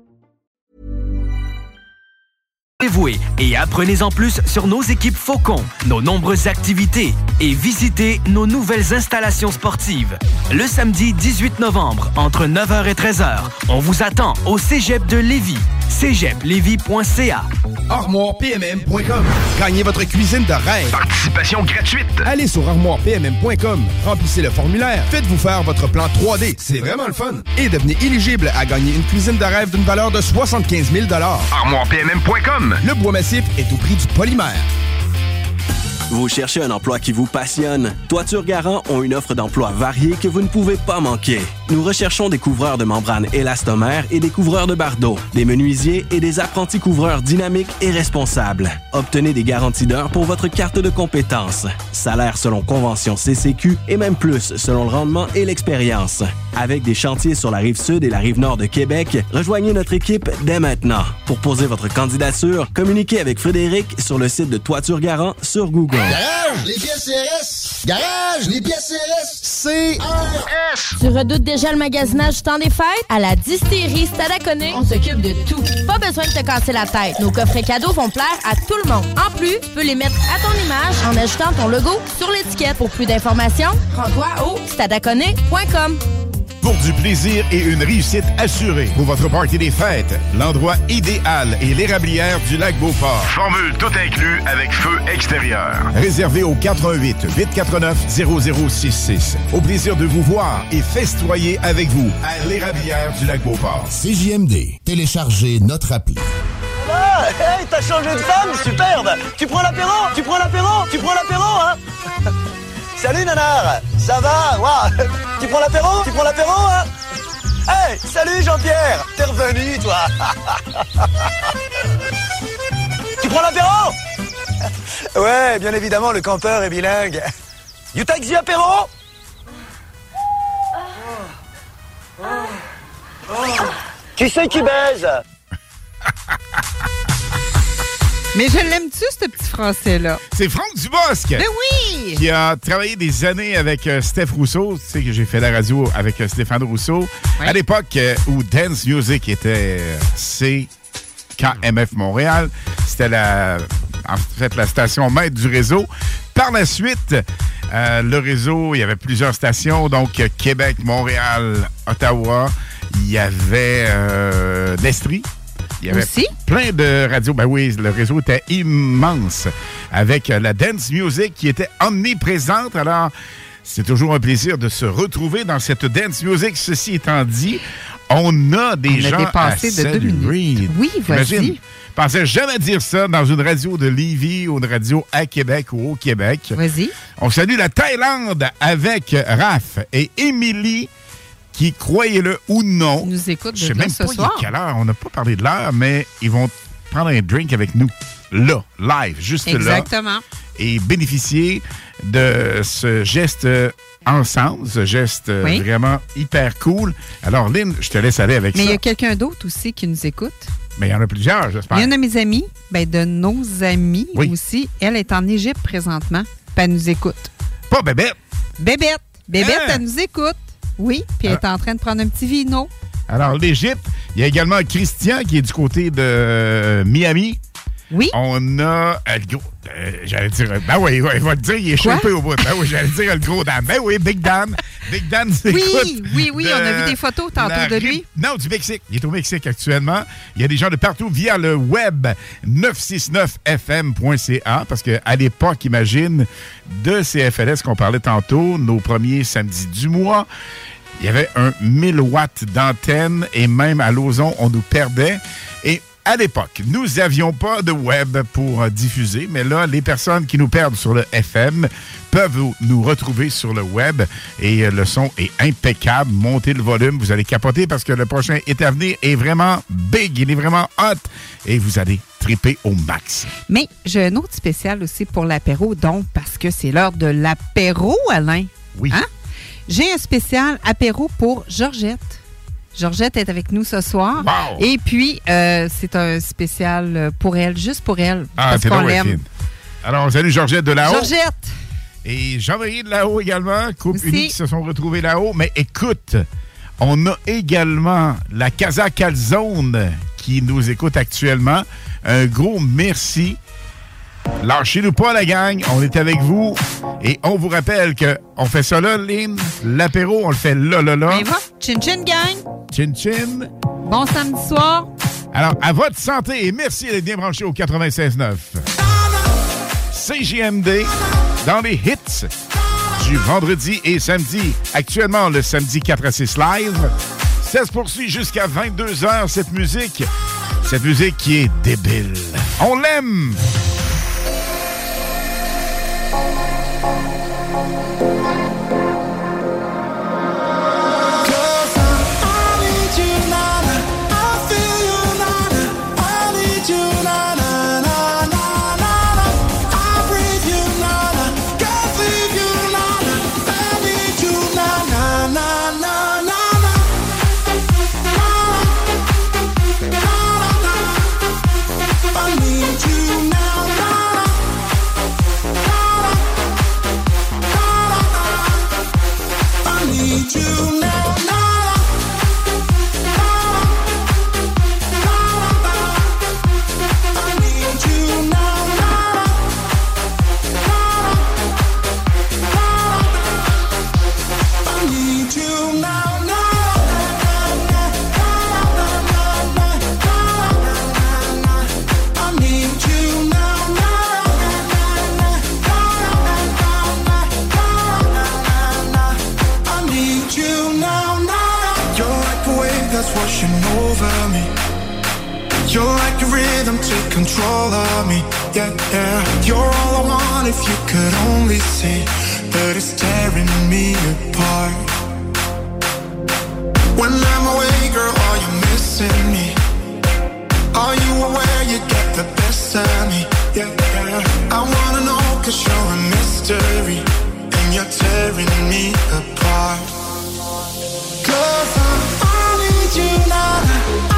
Dévouez et apprenez en plus sur nos équipes Faucon, nos nombreuses activités et visitez nos nouvelles installations sportives. Le samedi 18 novembre, entre 9h et 13h, on vous attend au Cégep de Lévis, cégeplevy.ca. ArmoirePMM.com. Gagnez votre cuisine de rêve. Participation gratuite. Allez sur ArmoirePMM.com. Remplissez le formulaire. Faites-vous faire votre plan 3D. C'est vraiment le fun. Et devenez éligible à gagner une cuisine de rêve d'une valeur de 75 000 ArmoirePMM.com. Le bois massif est au prix du polymère. Vous cherchez un emploi qui vous passionne? Toiture Garant ont une offre d'emploi variée que vous ne pouvez pas manquer. Nous recherchons des couvreurs de membranes élastomères et des couvreurs de bardeaux, des menuisiers et des apprentis couvreurs dynamiques et responsables. Obtenez des garanties d'heures pour votre carte de compétences. Salaire selon convention CCQ et même plus selon le rendement et l'expérience. Avec des chantiers sur la rive sud et la rive nord de Québec, rejoignez notre équipe dès maintenant. Pour poser votre candidature, communiquez avec Frédéric sur le site de Toiture Garant sur Google. Garage, les pièces CRS. Garage, les pièces CRS. CRS. Tu redoutes déjà le magasinage du temps des fêtes? À la distillerie Stadaconé, on s'occupe de tout. Pas besoin de te casser la tête. Nos coffrets cadeaux vont plaire à tout le monde. En plus, tu peux les mettre à ton image en ajoutant ton logo sur l'étiquette. Pour plus d'informations, rends-toi au stadaconé.com. Pour du plaisir et une réussite assurée pour votre party des fêtes, l'endroit idéal est l'érablière du lac Beauport. Formule tout inclus avec feu extérieur. Réservé au 88 849 0066. Au plaisir de vous voir et festoyer avec vous à l'érablière du lac Beauport. CJMD. Téléchargez notre appli. Ah, hey, t'as changé de femme, superbe Tu prends l'apéro Tu prends l'apéro Tu prends l'apéro, hein Salut nanar. Ça va? Waouh. Tu prends l'apéro? Tu prends l'apéro, hein? Hey, salut Jean-Pierre. T'es revenu, toi. Tu prends l'apéro? Ouais, bien évidemment, le campeur est bilingue. You take the apéro? Qui c'est qui baise Mais je l'aime-tu, ce petit français-là? C'est Franck Dubosc. Ben oui! Qui a travaillé des années avec euh, Steph Rousseau. Tu sais que j'ai fait la radio avec euh, Stéphane Rousseau. À l'époque euh, où Dance Music était CKMF Montréal. C'était la, en fait, la station maître du réseau. Par la suite, le réseau, il y avait plusieurs stations. Donc, Québec, Montréal, Ottawa. Il y avait l'Estrie. Il y avait Aussi? plein de radios. Ben oui, le réseau était immense avec la dance music qui était omniprésente. Alors, c'est toujours un plaisir de se retrouver dans cette dance music. Ceci étant dit, on a des On a gens dépassé à de deux saluer. minutes. Oui, vas-y. Pensais jamais dire ça dans une radio de Lévis ou une radio à Québec ou au Québec. Vas-y. On salue la Thaïlande avec Raph et Émilie qui, croyez-le ou non, nous écoutent je sais même ce pas soir. quelle heure. On n'a pas parlé de l'heure, mais ils vont prendre un drink avec nous. Là, live, juste là. Exactement. Et bénéficier de ce geste euh, ensemble, ce geste euh, Oui. vraiment hyper cool. Alors, Lynn, je te laisse aller avec Mais il y ça. a quelqu'un d'autre aussi qui nous écoute. Mais il y en a plusieurs, j'espère. Il y a une de mes amies, ben de nos amis Oui. aussi. Elle est en Égypte présentement, puis elle nous écoute. Pas bébête. Bébête. Bébête, Hein? elle nous écoute. Oui, puis elle est en train de prendre un petit vino. Alors, l'Égypte, il y a également Christian qui est du côté de euh, Miami. Oui. On a euh, le gros. euh, j'allais dire. Ben oui, ouais, il va te dire, il est Quoi? chopé au bout. Ben oui, j'allais dire le gros Dan. Ben oui, Big Dan. Big Dan, c'est Oui, oui, oui, on a vu des photos tantôt de lui. Non, du Mexique. Il est au Mexique actuellement. Il y a des gens de partout via le web 969fm.ca parce qu'à l'époque, imagine, de CFLS qu'on parlait tantôt, nos premiers samedis du mois, il y avait un 1000 watts d'antenne et même à Lauson, on nous perdait. Et à l'époque, nous n'avions pas de web pour euh, diffuser, mais là, les personnes qui nous perdent sur le FM peuvent nous- retrouver sur le web et euh, le son est impeccable. Montez le volume, vous allez capoter parce que le prochain est à venir est vraiment big, il est vraiment hot et vous allez triper au max. Mais j'ai un autre spécial aussi pour l'apéro, donc, parce que c'est l'heure de l'apéro, Alain. Oui. Hein? J'ai un spécial apéro pour Georgette. Georgette est avec nous ce soir. Wow! Et puis, euh, c'est un spécial pour elle, juste pour elle. Ah, parce c'est qu'on l'aime. Alors, on salue Georgette de là-haut. Georgette! Et Jean-Marie de là-haut également, couple Aussi. unique qui se sont retrouvés là-haut. Mais écoute, on a également la Casa Calzone qui nous écoute actuellement. Un gros merci. Lâchez-nous pas, la gang. On est avec vous. Et on vous rappelle que on fait ça là, Lynn. L'apéro, on le fait là, là, là. Y va? Chin Chin Gang! Chin Chin. Bon samedi soir! Alors, à votre santé et merci d'être bien branché au 96.9. CJMD dans les hits du vendredi et samedi. Actuellement, le samedi 4 à 6 live. Ça se poursuit jusqu'à 22h, cette musique. Cette musique qui est débile. On l'aime! Control of me. Yeah, yeah. You're all I want if you could only see that it's tearing me apart. When I'm away, girl, are you missing me? Are you aware you get the best of me? Yeah, yeah. I wanna know cause you're a mystery And you're tearing me apart Cause I, I need you now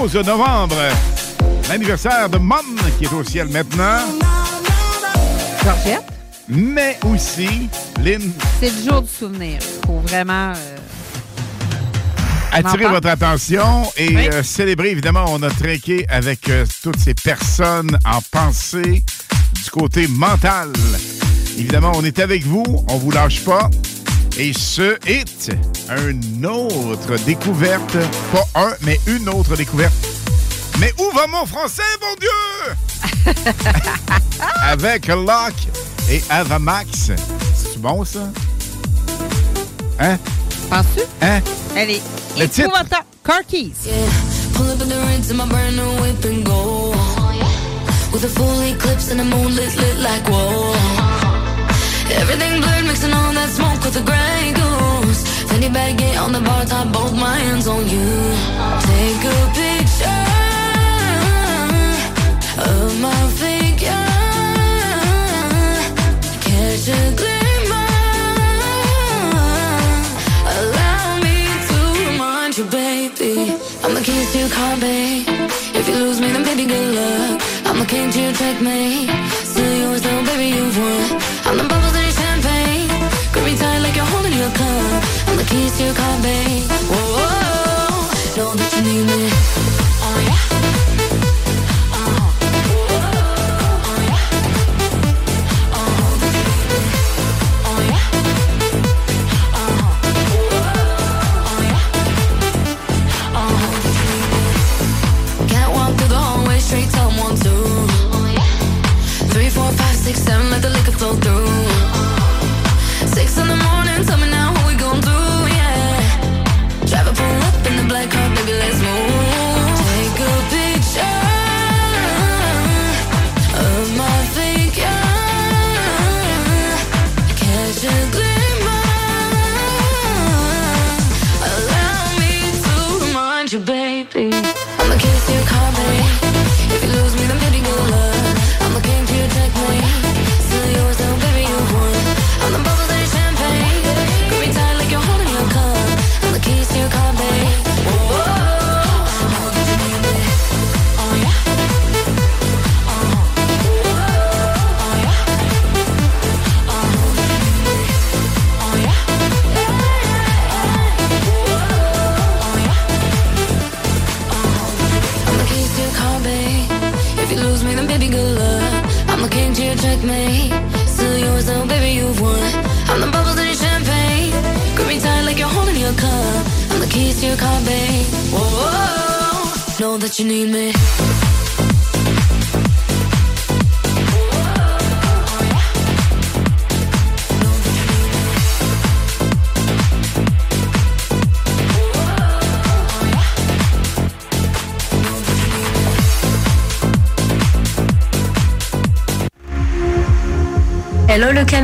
11 novembre, l'anniversaire de Mom qui est au ciel maintenant. Georgette, Mais aussi, Lynn, c'est le jour du souvenir. Il faut vraiment. euh, attirer votre attention et Oui. euh, célébrer. Évidemment, on a trinqué avec euh, toutes ces personnes en pensée du côté mental. Évidemment, on est avec vous, on vous lâche pas. Et ce est une autre découverte, pas un, mais une autre découverte. Mais où va mon français, mon Dieu? avec Locke et Avamax. C'est bon, ça? Hein? Penses-tu? Hein? Elle est Le titre? Car Keys. Pull up in the rinse in my brand new whip and go. With a full eclipse and the moon lit, lit like whoa. Everything blurred, mixing all that smoke with the gray goose. Fanny bag get on the bar top, both my hands on you. Take a picture of my figure. Catch a glimmer. Allow me to remind you, baby. I'm the keys to your car, babe. If you lose me, then baby, good luck. I'm the king to your checkmate. Still yours, though, baby, you've won. I'm the keys to your car,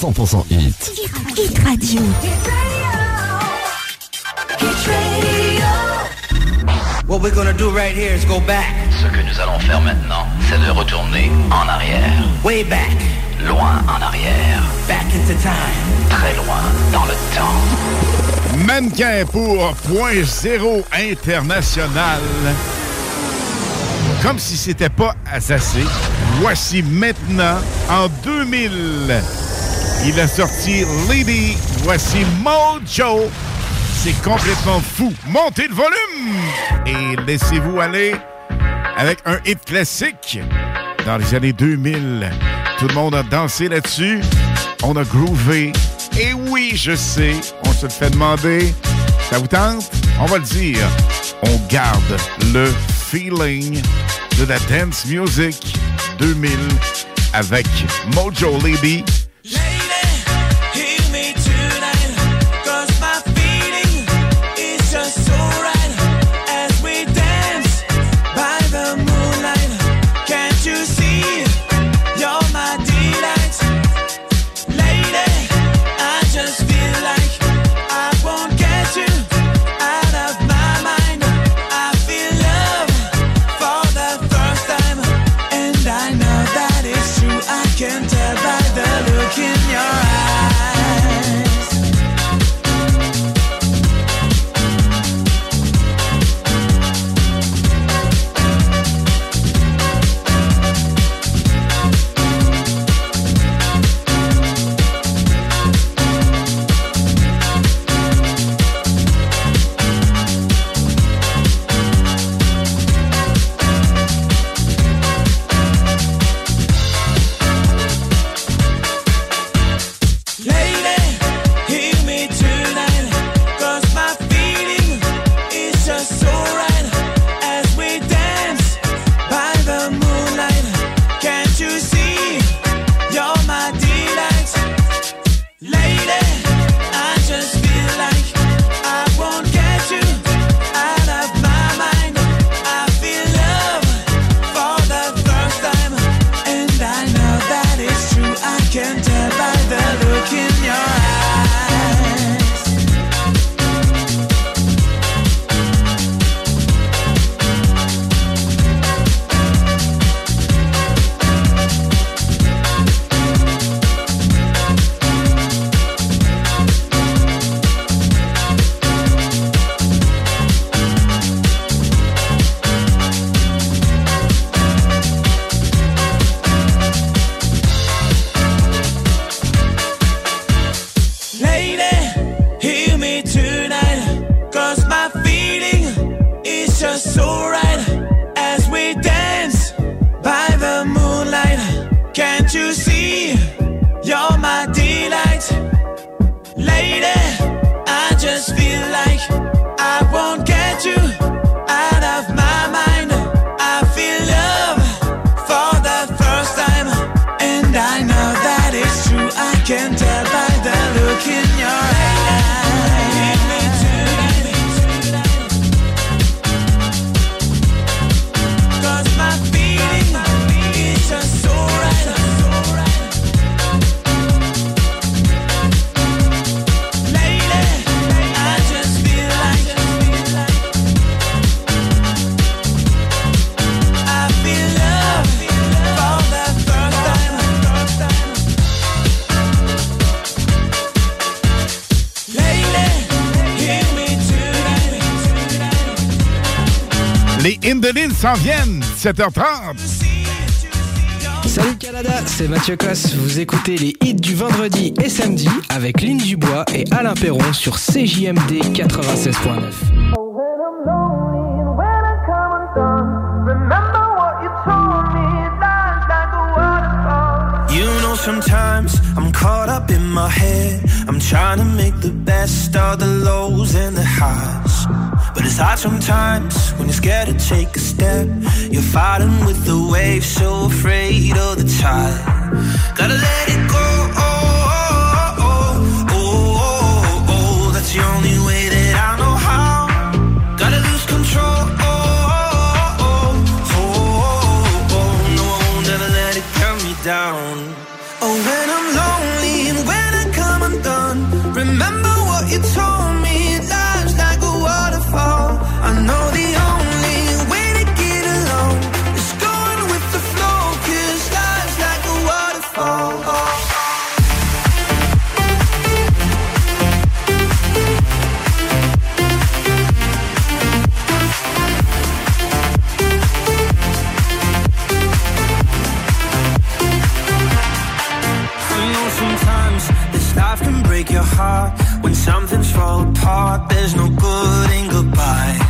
100% hit. Hit Radio. What we're gonna do right here is go back. Ce que nous allons faire maintenant, c'est de retourner en arrière. Way back. Loin en arrière. Back into time. Très loin dans le temps. Mannequin pour Point Zéro International. Comme si c'était pas assez, voici maintenant, en 2000, il a sorti Lady, voici Mojo. C'est complètement fou. Montez le volume et laissez-vous aller avec un hit classique dans les années 2000. Tout le monde a dansé là-dessus. On a groové. Et oui, je sais, on se fait demander. Ça vous tente? On va le dire. On garde le feeling de la dance music 2000 avec Mojo Lady. in the Lille s'en viennent, 7h30. Salut Canada, c'est Mathieu Cosse. Vous écoutez les hits du vendredi et samedi avec Lynn Dubois et Alain Perron sur CJMD 96.9. You know sometimes I'm caught up in my head. I'm trying to make the best of the lows and the highs. But it's hard sometimes when you're scared to take a step. You're fighting with the waves, so afraid of the tide. Gotta let it go. apart, there's no good in goodbye.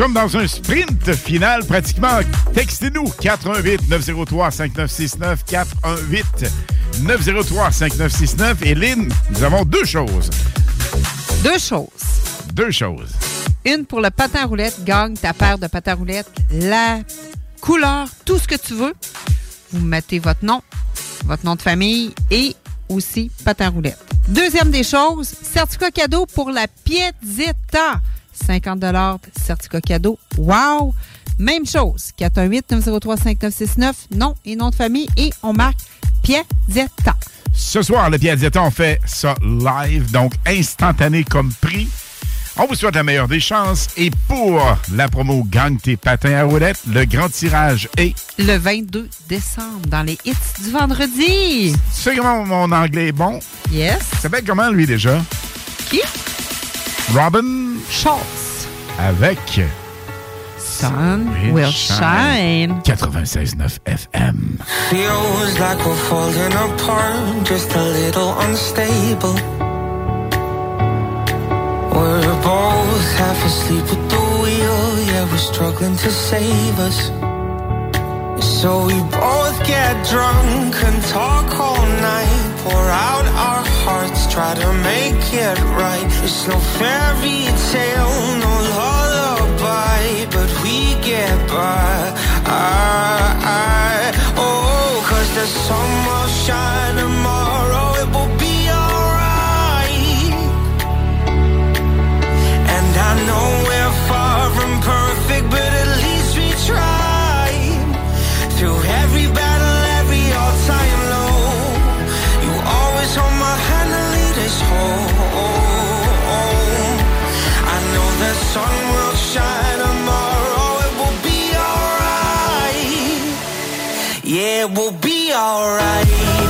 Sommes dans un sprint final pratiquement. Textez-nous 418 903 5969 418 903 5969 et Lynn, nous avons deux choses. Deux choses. Deux choses. Une pour le patin roulette. Gagne ta paire de patins à roulette. La couleur, tout ce que tu veux. Vous mettez votre nom, votre nom de famille et aussi patin roulette. Deuxième des choses, certificat cadeau pour la Piazzetta. 50 certificat cadeau. Wow! Même chose. 418-903-5969, nom et nom de famille et on marque Piazzetta. Ce soir, le Piazzetta, on fait ça live, donc instantané comme prix. On vous souhaite la meilleure des chances. Et pour la promo Gagne tes patins à roulettes, le grand tirage est... Le 22 décembre, dans les hits du vendredi. Sais comment mon anglais est bon? Yes. Ça s'appelle comment, lui, déjà? Qui? Robin Schultz. Avec... Sun will shine. 96.9 FM. Feels like we're falling apart, just a little unstable. We're both half asleep at the wheel, yeah, we're struggling to save us. So we both get drunk and talk all night, pour out our hearts, try to make it right. It's no fairy tale, no lullaby, but we get by. I, I, oh, cause the sun will shine tomorrow, it will be alright. And I know it will be alright.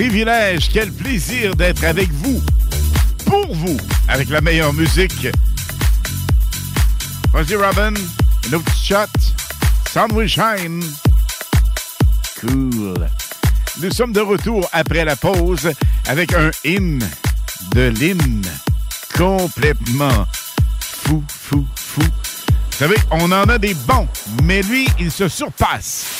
privilège, quel plaisir d'être avec vous, pour vous, avec la meilleure musique. Vas-y, Robin, un autre petit shot. Sun will shine. Cool. Nous sommes de retour après la pause avec un in de Lynn. Complètement fou, fou, fou. Vous savez, on en a des bons, mais lui, il se surpasse.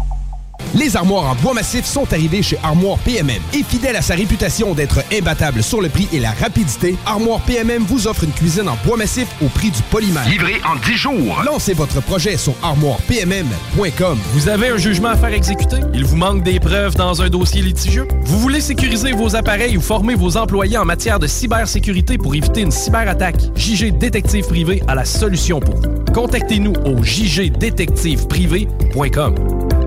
Les armoires en bois massif sont arrivées chez Armoire PMM. Et fidèle à sa réputation d'être imbattable sur le prix et la rapidité, Armoire PMM vous offre une cuisine en bois massif au prix du polymère. Livré en 10 jours. Lancez votre projet sur armoirepmm.com. Vous avez un jugement à faire exécuter? Il vous manque des preuves dans un dossier litigieux? Vous voulez sécuriser vos appareils ou former vos employés en matière de cybersécurité pour éviter une cyberattaque? JG Détective Privé a la solution pour vous. Contactez-nous au jgdétectiveprivé.com.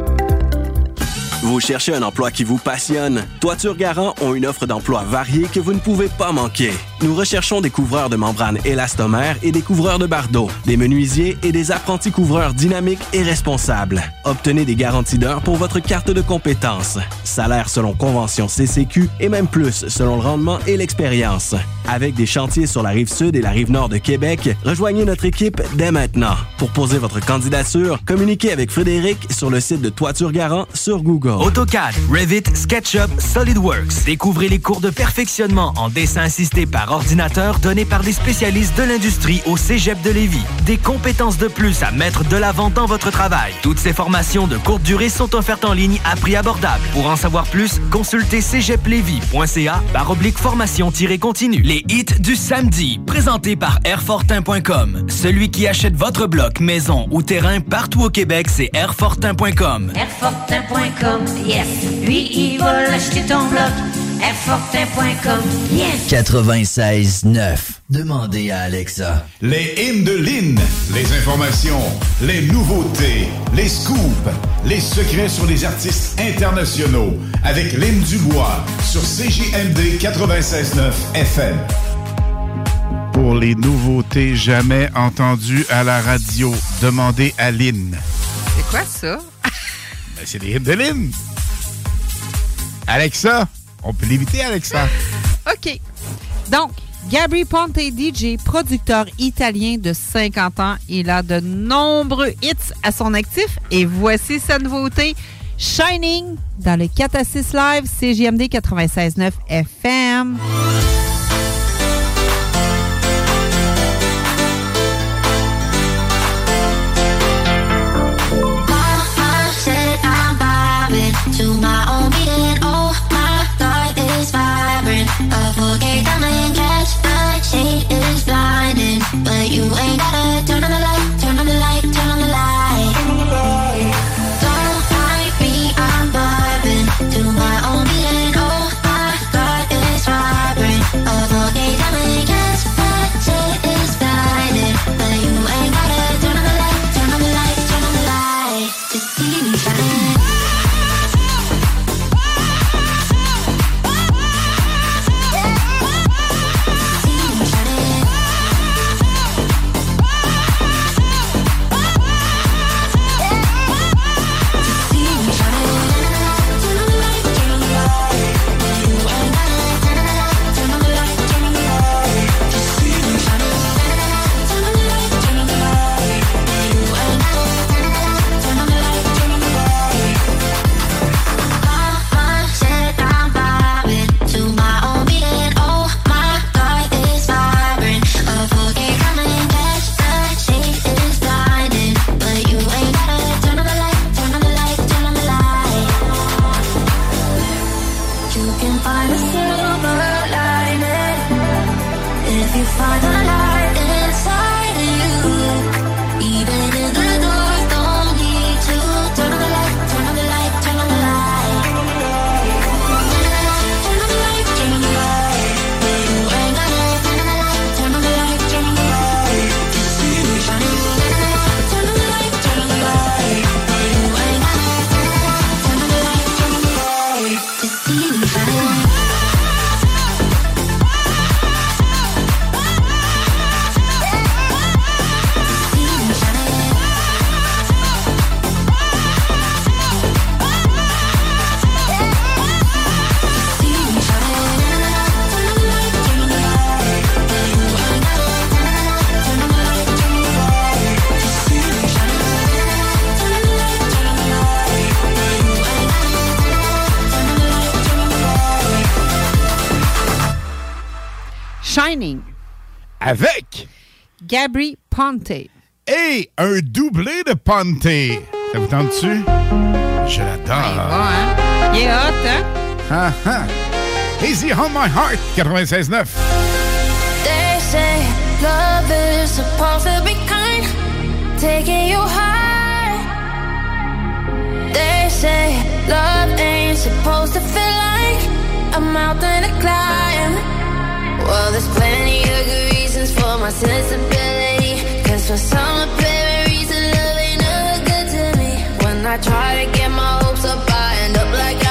Vous cherchez un emploi qui vous passionne? Toiture Garant ont une offre d'emploi variée que vous ne pouvez pas manquer. Nous recherchons des couvreurs de membranes élastomères et des couvreurs de bardeaux, des menuisiers et des apprentis couvreurs dynamiques et responsables. Obtenez des garanties d'heures pour votre carte de compétences. Salaire selon convention CCQ et même plus selon le rendement et l'expérience. Avec des chantiers sur la rive sud et la rive nord de Québec, rejoignez notre équipe dès maintenant. Pour poser votre candidature, communiquez avec Frédéric sur le site de Toiture Garant sur Google. AutoCAD, Revit, SketchUp, SolidWorks. Découvrez les cours de perfectionnement en dessin assisté par ordinateur donnés par des spécialistes de l'industrie au Cégep de Lévis. Des compétences de plus à mettre de l'avant dans votre travail. Toutes ces formations de courte durée sont offertes en ligne à prix abordable. Pour en savoir plus, consultez cégeplevy.ca par oblique formation-continue. Les hits du samedi, présentés par Airfortin.com. Celui qui achète votre bloc, maison ou terrain partout au Québec, c'est Airfortin.com. Airfortin.com, yes. Lui, il va l'acheter ton bloc. Airfortin.com, yes. 96.9. Demandez à Alexa. Les hymnes de Lynn, les informations, les nouveautés, les scoops, les secrets sur les artistes internationaux avec Lynn Dubois sur CJMD 96.9 FM. Pour les nouveautés jamais entendues à la radio, demandez à Lynn. C'est quoi ça? Ben, c'est des hymnes de Lynn. Alexa, on peut l'éviter, Alexa. OK. Donc, Gabri Ponte DJ, producteur italien de 50 ans, il a de nombreux hits à son actif et voici sa nouveauté Shining dans le 4 à 6 live CGMD 96.9 FM. To my own beat. But you ain't gotta turn on the light, turn on the light, Gabri Ponte. et un doublé de Ponte. Ça vous tente-tu? Je l'adore. Il est hot, hein? Ah, ah. Easy on my heart, 96.9. They say love is supposed to be kind, taking you high. They say love ain't supposed to feel like a mountain to climb. Well, there's plenty of good my sensibility. Cause for some apparent reason, love ain't never good to me. When I try to get my hopes up, I end up like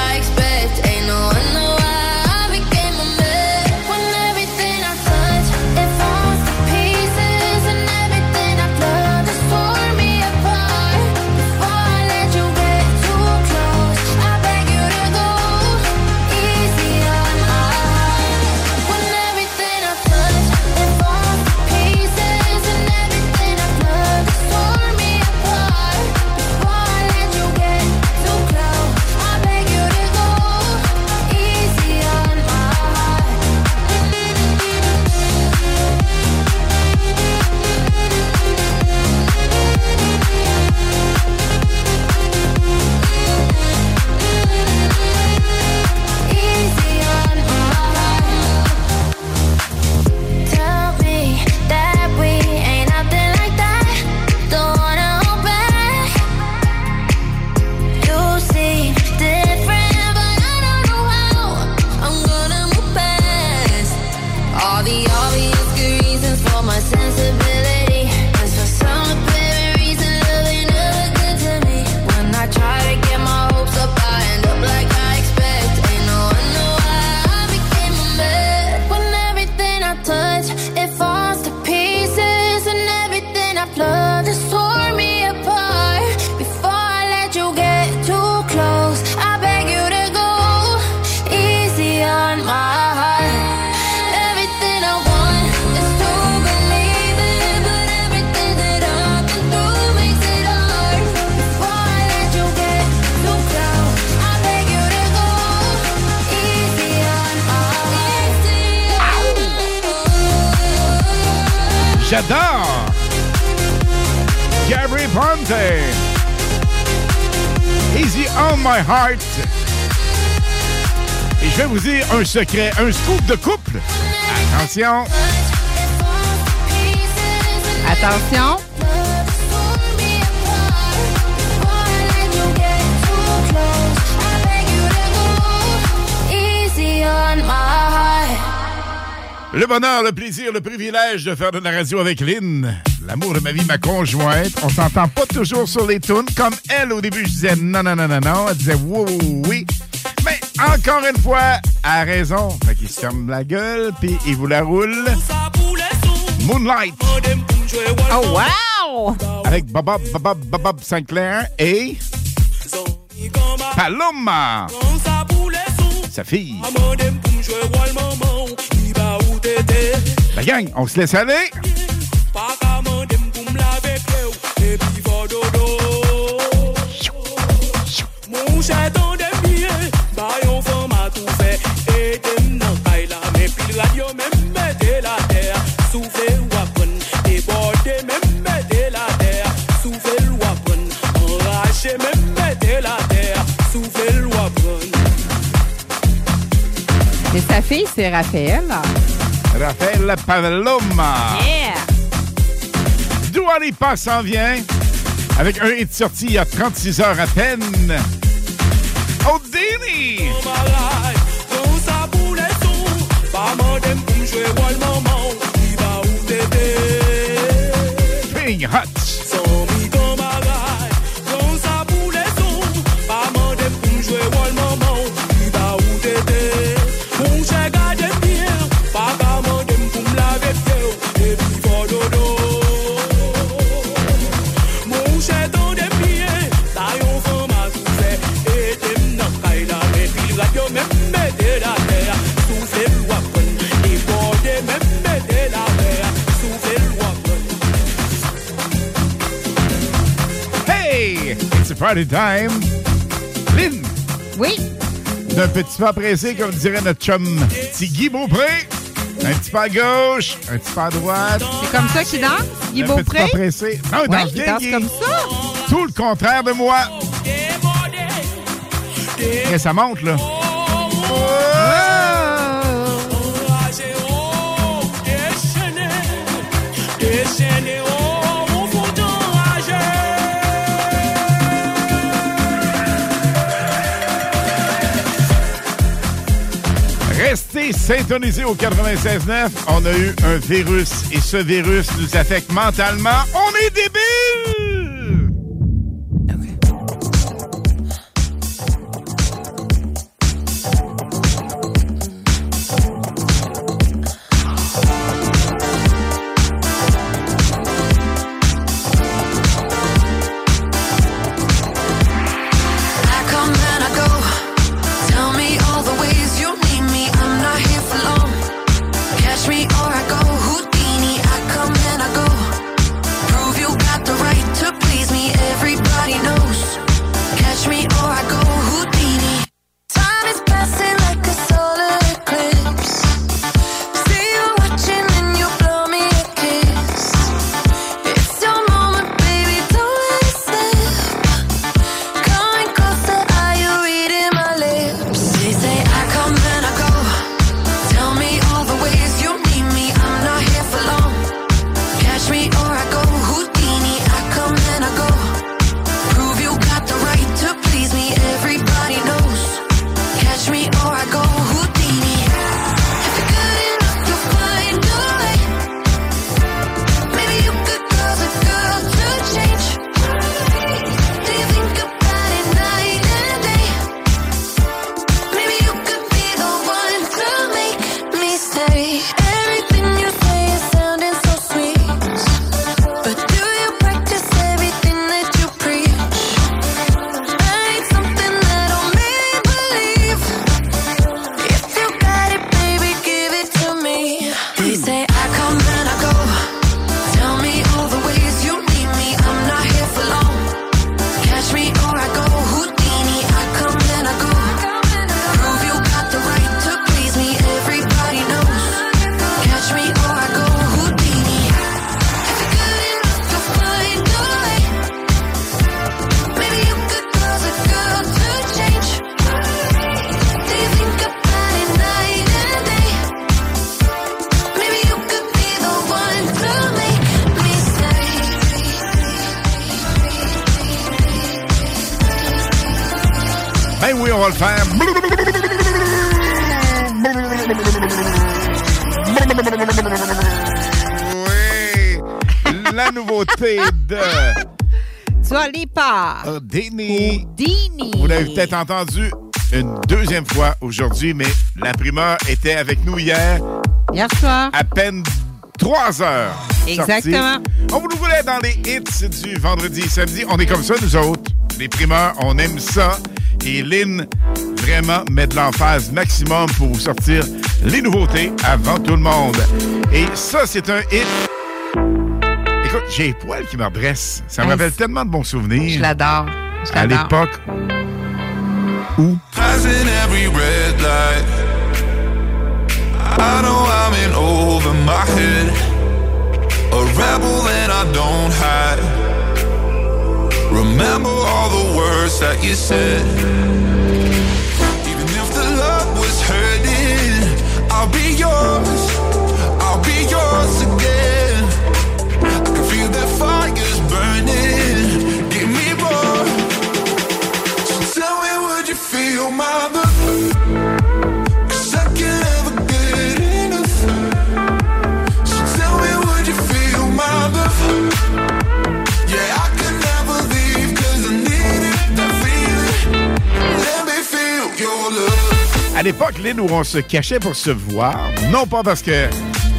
Easy on my heart. Et je vais vous dire un secret, un scoop de couple. Attention. Attention. Le bonheur, le plaisir, le privilège de faire de la radio avec Lynn. L'amour de ma vie, ma conjointe. On s'entend pas toujours sur les tunes. Comme elle, au début, je disais non, non, non, non, non. Elle disait oui, oui. Mais encore une fois, elle a raison. Fait qu'il se ferme la gueule, puis il vous la roule. Moonlight. Oh, wow! Avec Bob, Bob, Bob Sinclair et Paloma. Sa fille. La gang, on se laisse aller. Sa fille, c'est Raphaël. Raphaël Paloma. Yeah! Dua Lipa s'en vient avec un hit sorti il y a 36 heures à peine. Ping Hot. Party time. Lynn! Oui? D'un petit pas pressé, comme dirait notre chum petit Guy Beaupré. Un petit pas à gauche, un petit pas à droite. C'est comme ça qu'il danse? Il est Un petit pas pressé. Non, il Ouais, danse il bien, danse Guy. comme ça. Tout le contraire de moi. Et ça monte, là? Restez syntonisés au 96.9. On a eu un virus et ce virus nous affecte mentalement. On est débiles! Houdini. Houdini. Vous l'avez peut-être entendu une deuxième fois aujourd'hui, mais la primeur était avec nous hier. Hier soir. À peine trois heures. Exactement. On vous voulait dans les hits du vendredi et samedi. On est comme ça, nous autres. Les primeurs, on aime ça. Et Lynn, vraiment, met de l'emphase maximum pour vous sortir les nouveautés avant tout le monde. Et ça, c'est un hit. Écoute, j'ai les poils qui me redressent. Ça me rappelle tellement de bons souvenirs. Je l'adore. À l'époque où. I know I'm in over my head. A rebel and I don't hide. Remember all the words that you said. Even if the love was hurting, I'll be yours. I'll be yours again. À l'époque, Lynn, où on se cachait pour se voir, non pas parce que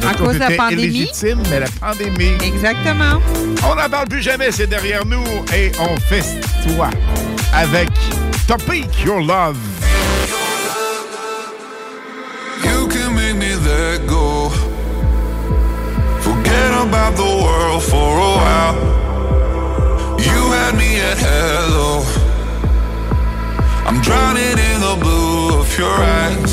À cause de la pandémie. illégitime, mais la pandémie. Exactement. On n'en parle plus jamais, c'est derrière nous et on festoie avec Topic Your Love. If the love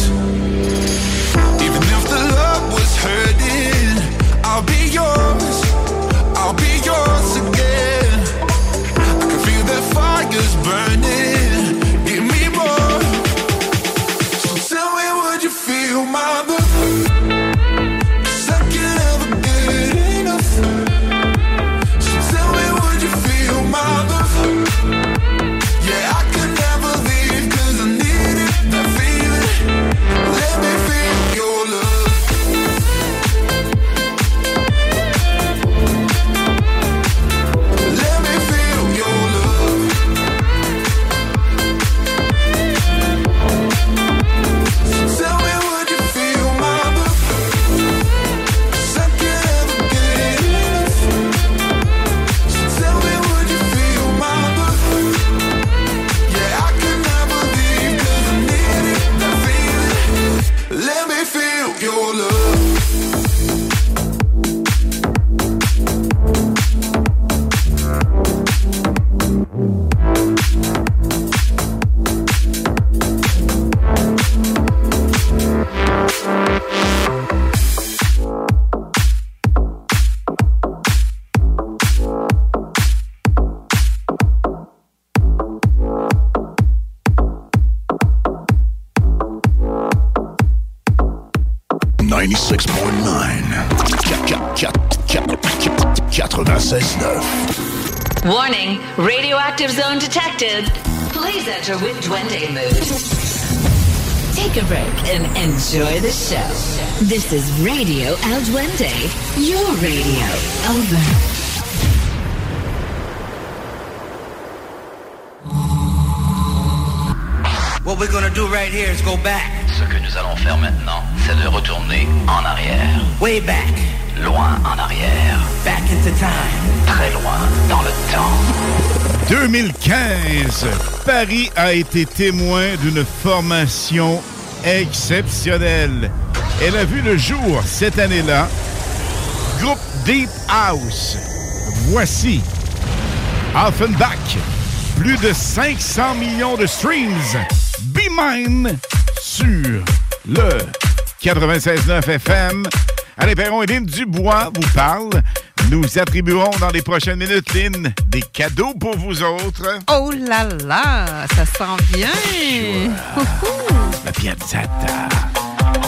enjoy the show. This is Radio El Duende, your radio. Over. What we're gonna do right here is go back. Ce que nous allons faire maintenant, c'est de retourner en arrière. Way back. Loin en arrière. Back into time. Très loin dans le temps. 2015, Paris a été témoin d'une formation exceptionnelle. Elle a vu le jour cette année-là. Groupe Deep House. Voici Offenbach. Plus de 500 millions de streams. Be Mine sur le 96.9 FM. Allez, Perron et Lynn Dubois vous parlent. Nous attribuerons dans les prochaines minutes, Lynn, des cadeaux pour vous autres. Oh là là, ça sent bien. Piazzetta.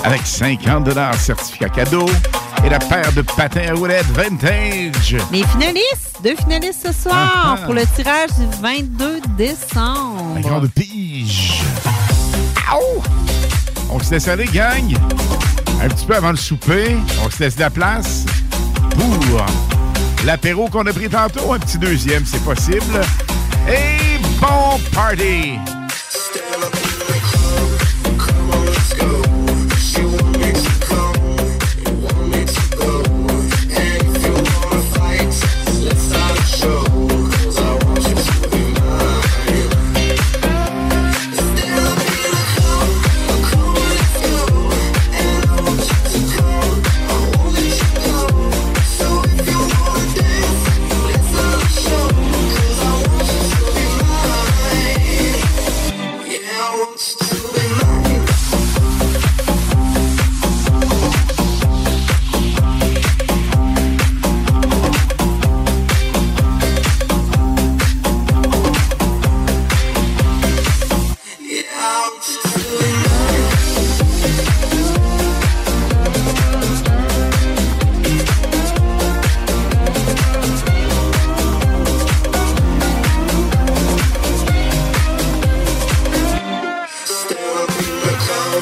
Avec 50 certificat cadeau et la paire de patins à roulettes vintage. Les finalistes, deux finalistes ce soir Ah, ah. pour le tirage du 22 décembre. Grande pige. Ow! On se laisse aller, gang. Un petit peu avant le souper, on se laisse de la place pour l'apéro qu'on a pris tantôt. Un petit deuxième, c'est possible. Et bon party!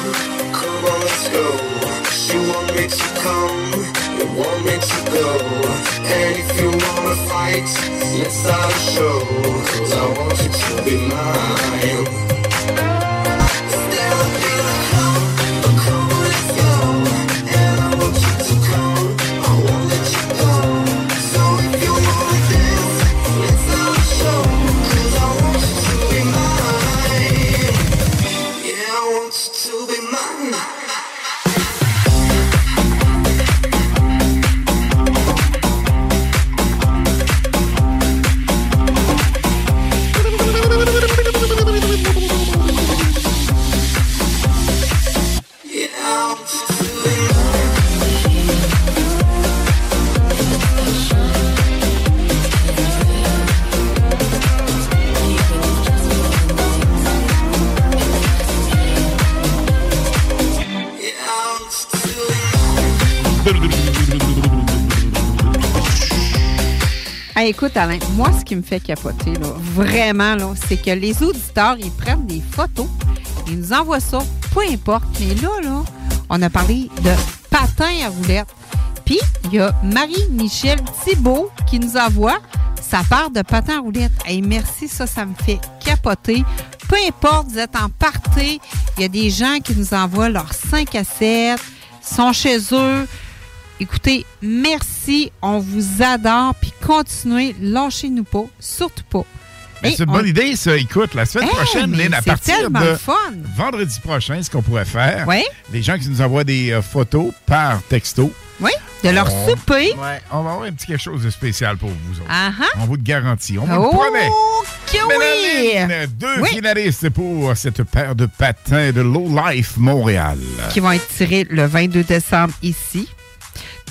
Come on, let's go. She want me to come, you want me to go. And if you wanna fight, let's start a show. Cause I want you to be mine. Écoute, Alain, moi, ce qui me fait capoter, là, vraiment, c'est que les auditeurs, ils prennent des photos, ils nous envoient ça, peu importe. Mais là, là, on a parlé de patins à roulettes. Puis, il y a Marie-Michel Thibault qui nous envoie sa part de patins à roulettes. Hey, merci, ça, ça me fait capoter. Peu importe, vous êtes en party, il y a des gens qui nous envoient leurs 5 à 7, sont chez eux. Écoutez, merci, on vous adore, puis continuez, lâchez-nous pas, surtout pas. Ben, c'est une on- bonne idée, ça. Écoute, la semaine Hey, prochaine, Lynn, à partir de fun. vendredi prochain, ce qu'on pourrait faire, Ouais. les gens qui nous envoient des euh, photos par texto. Oui, de leur on- souper. Ouais, on va avoir un petit quelque chose de spécial pour vous autres. Ah ah. On vous le garantit, on vous Oh, le promet. que oui! Lynn, deux Oui. finalistes pour cette paire de patins de Low Life Montréal. qui vont être tirés le 22 décembre ici.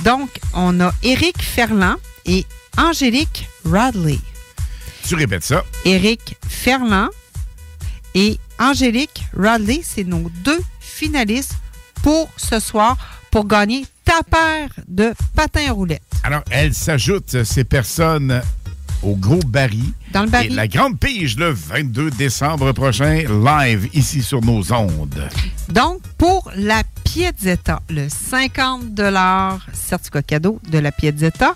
Donc, on a Éric Ferland et Angélique Radley. Tu répètes ça. Éric Ferland et Angélique Radley, c'est nos deux finalistes pour ce soir pour gagner ta paire de patins à roulettes. Alors, elles s'ajoutent, ces personnes, au gros baril. Dans le baril. Et la grande pige le 22 décembre prochain, live ici sur nos ondes. Donc, pour la Piazzetta, le 50 certificat cadeau de la Piazzetta,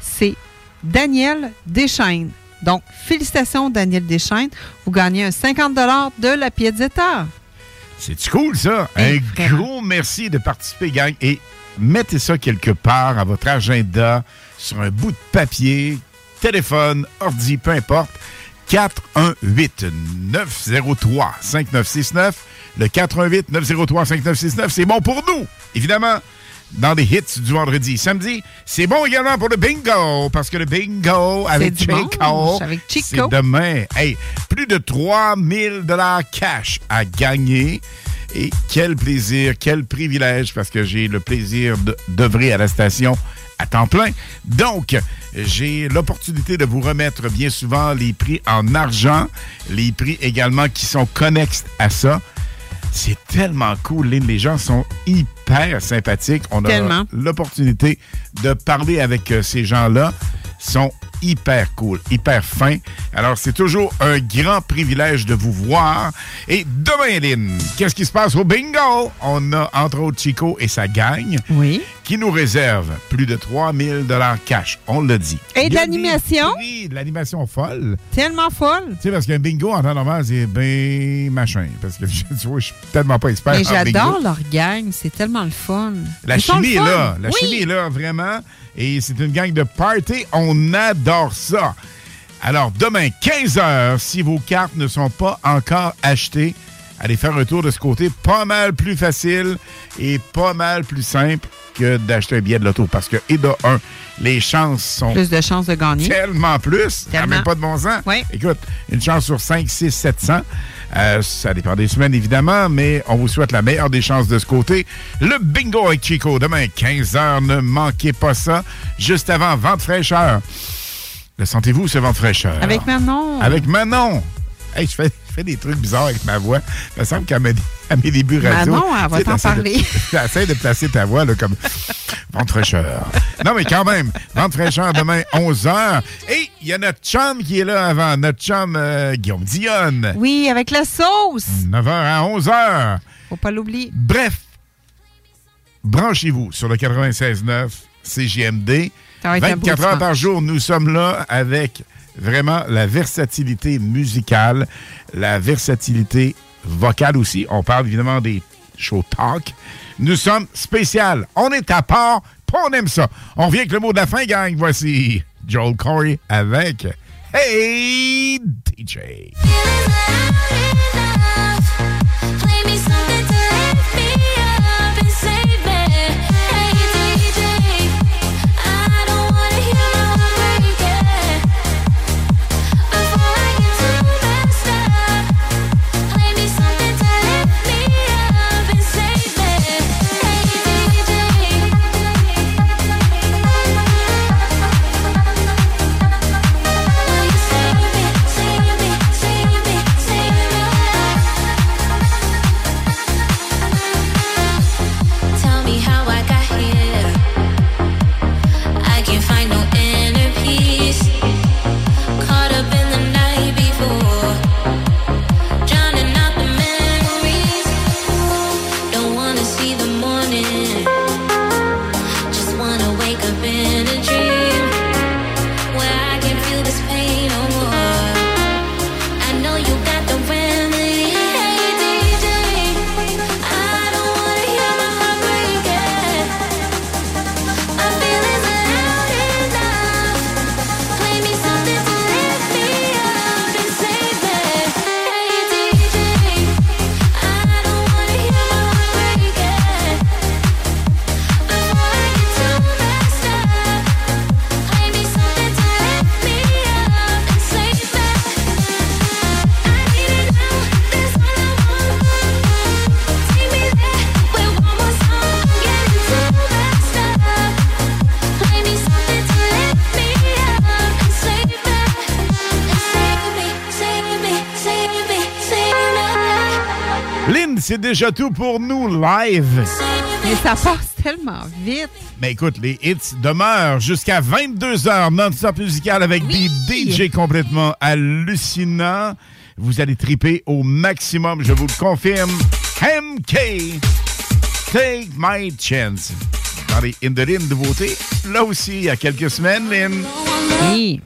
c'est Daniel Deschaines. Donc, félicitations, Daniel Deschaines. Vous gagnez un 50 de la Piazzetta. C'est cool, ça? Un gros merci de participer, gang. Et mettez ça quelque part à votre agenda, sur un bout de papier, téléphone, ordi, peu importe. 418-903-5969. Le 418-903-5969, c'est bon pour nous, évidemment, dans les hits du vendredi. Samedi, c'est bon également pour le bingo, parce que le bingo avec Chico, c'est demain. Hey, plus de 3000 dollars cash à gagner. Et quel plaisir, quel privilège, parce que j'ai le plaisir d'œuvrer à la station à temps plein. Donc, j'ai l'opportunité de vous remettre bien souvent les prix en argent, les prix également qui sont connexes à ça. C'est tellement cool, Lynn. Les gens sont hyper sympathiques. On a l'opportunité de parler avec euh, ces gens-là. Ils sont hyper cool, hyper fins. Alors, c'est toujours un grand privilège de vous voir. Et demain, Lynn, qu'est-ce qui se passe? Au bingo? On a, entre autres, Chico et sa gang Oui. qui nous réserve plus de 3000 cash. On l'a dit. Et de l'animation? prix, de l'animation folle. Tellement folle. Tu sais, parce qu'un bingo en temps normal, c'est bien machin. Parce que, tu vois, je suis tellement pas expert Mais j'adore leur gang. C'est tellement le fun. La Ils chimie le est là. La Oui. chimie est là, vraiment. Et c'est une gang de party. On adore ça. Alors, demain, 15h, si vos cartes ne sont pas encore achetées, allez faire un tour de ce côté. Pas mal plus facile et pas mal plus simple que d'acheter un billet de loto. Parce que, et de un, les chances sont Plus de chances de gagner. tellement plus. Tellement. même pas de bon sens. Oui. Écoute, une chance sur 5, 6, 700. Euh, ça dépend des semaines, évidemment, mais on vous souhaite la meilleure des chances de ce côté. Le bingo avec Chico, demain, 15h, ne manquez pas ça. Juste avant, vente fraîcheur. Le sentez-vous, ce vent de fraîcheur? Avec Manon. Avec Manon. Hey, je fais, je fais des trucs bizarres avec ma voix. Il me semble qu'à mes, à mes débuts radio... Manon, elle va t'en de- parler. T'essaies de placer ta voix là, comme vente fraîcheur. Non, mais quand même, vente fraîcheur demain, 11h. Et il y a notre chum qui est là avant, notre chum euh, Guillaume Dionne. Oui, avec la sauce. 9h à 11h. Faut pas l'oublier. Bref, branchez-vous sur le 96.9 CGMD. Ça va être un beau 24 heures par jour, nous sommes là avec vraiment la versatilité musicale, la versatilité vocale aussi. On parle évidemment des show talk. Nous sommes spécial. On est à part, puis on aime ça. On revient avec le mot de la fin, gang. Voici Joel Corey avec Hey DJ. C'est déjà tout pour nous live. Mais ça passe tellement vite. Mais écoute, les hits demeurent jusqu'à 22h non-stop musical avec des DJ complètement hallucinants. Vous allez triper au maximum, je vous le confirme. MK, Take My Chance. Dans les In the Lynn nouveautés, là aussi, il y a quelques semaines, Lynn. Oui.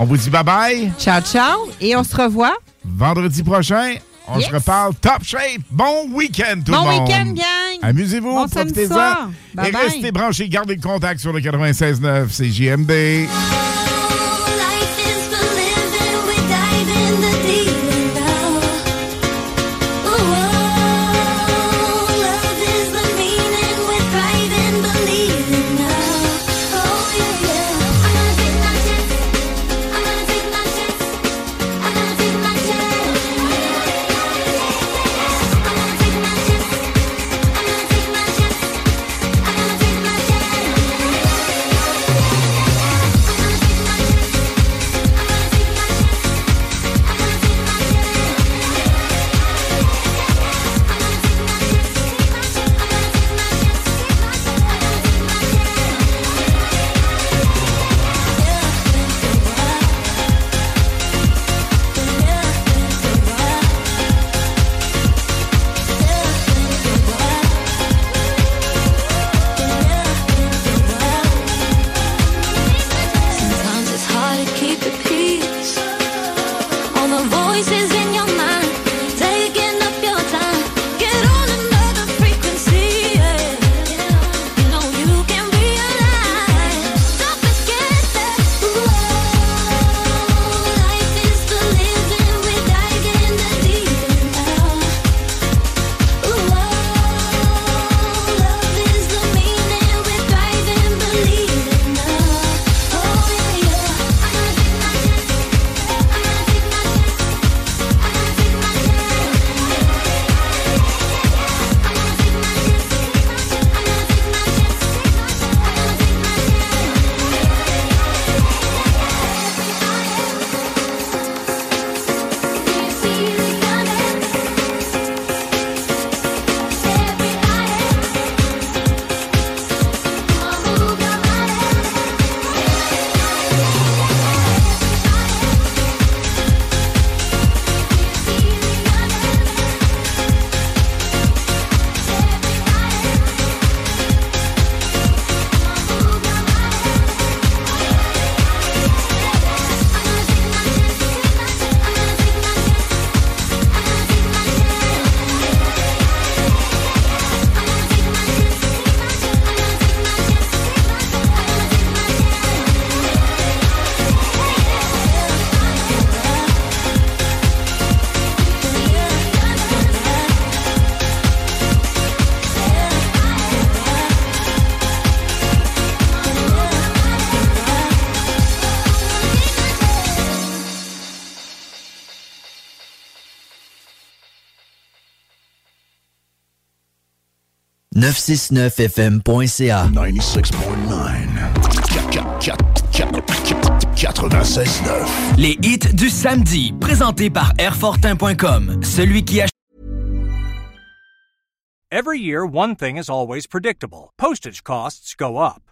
On vous dit bye-bye. Ciao, ciao. Et on se revoit. Vendredi prochain, on Yes. se reparle top shape. Bon week-end, tout Bon le monde. week-end, gang. Amusez-vous, Bon profitez-en. Et Bye restez branchés, gardez le contact sur le 96.9, c'est 969fm.ca 96.9 96.9 Les hits du samedi, présentés par Airfortin.com. Celui qui a Every year, one thing is always predictable. Postage costs go up.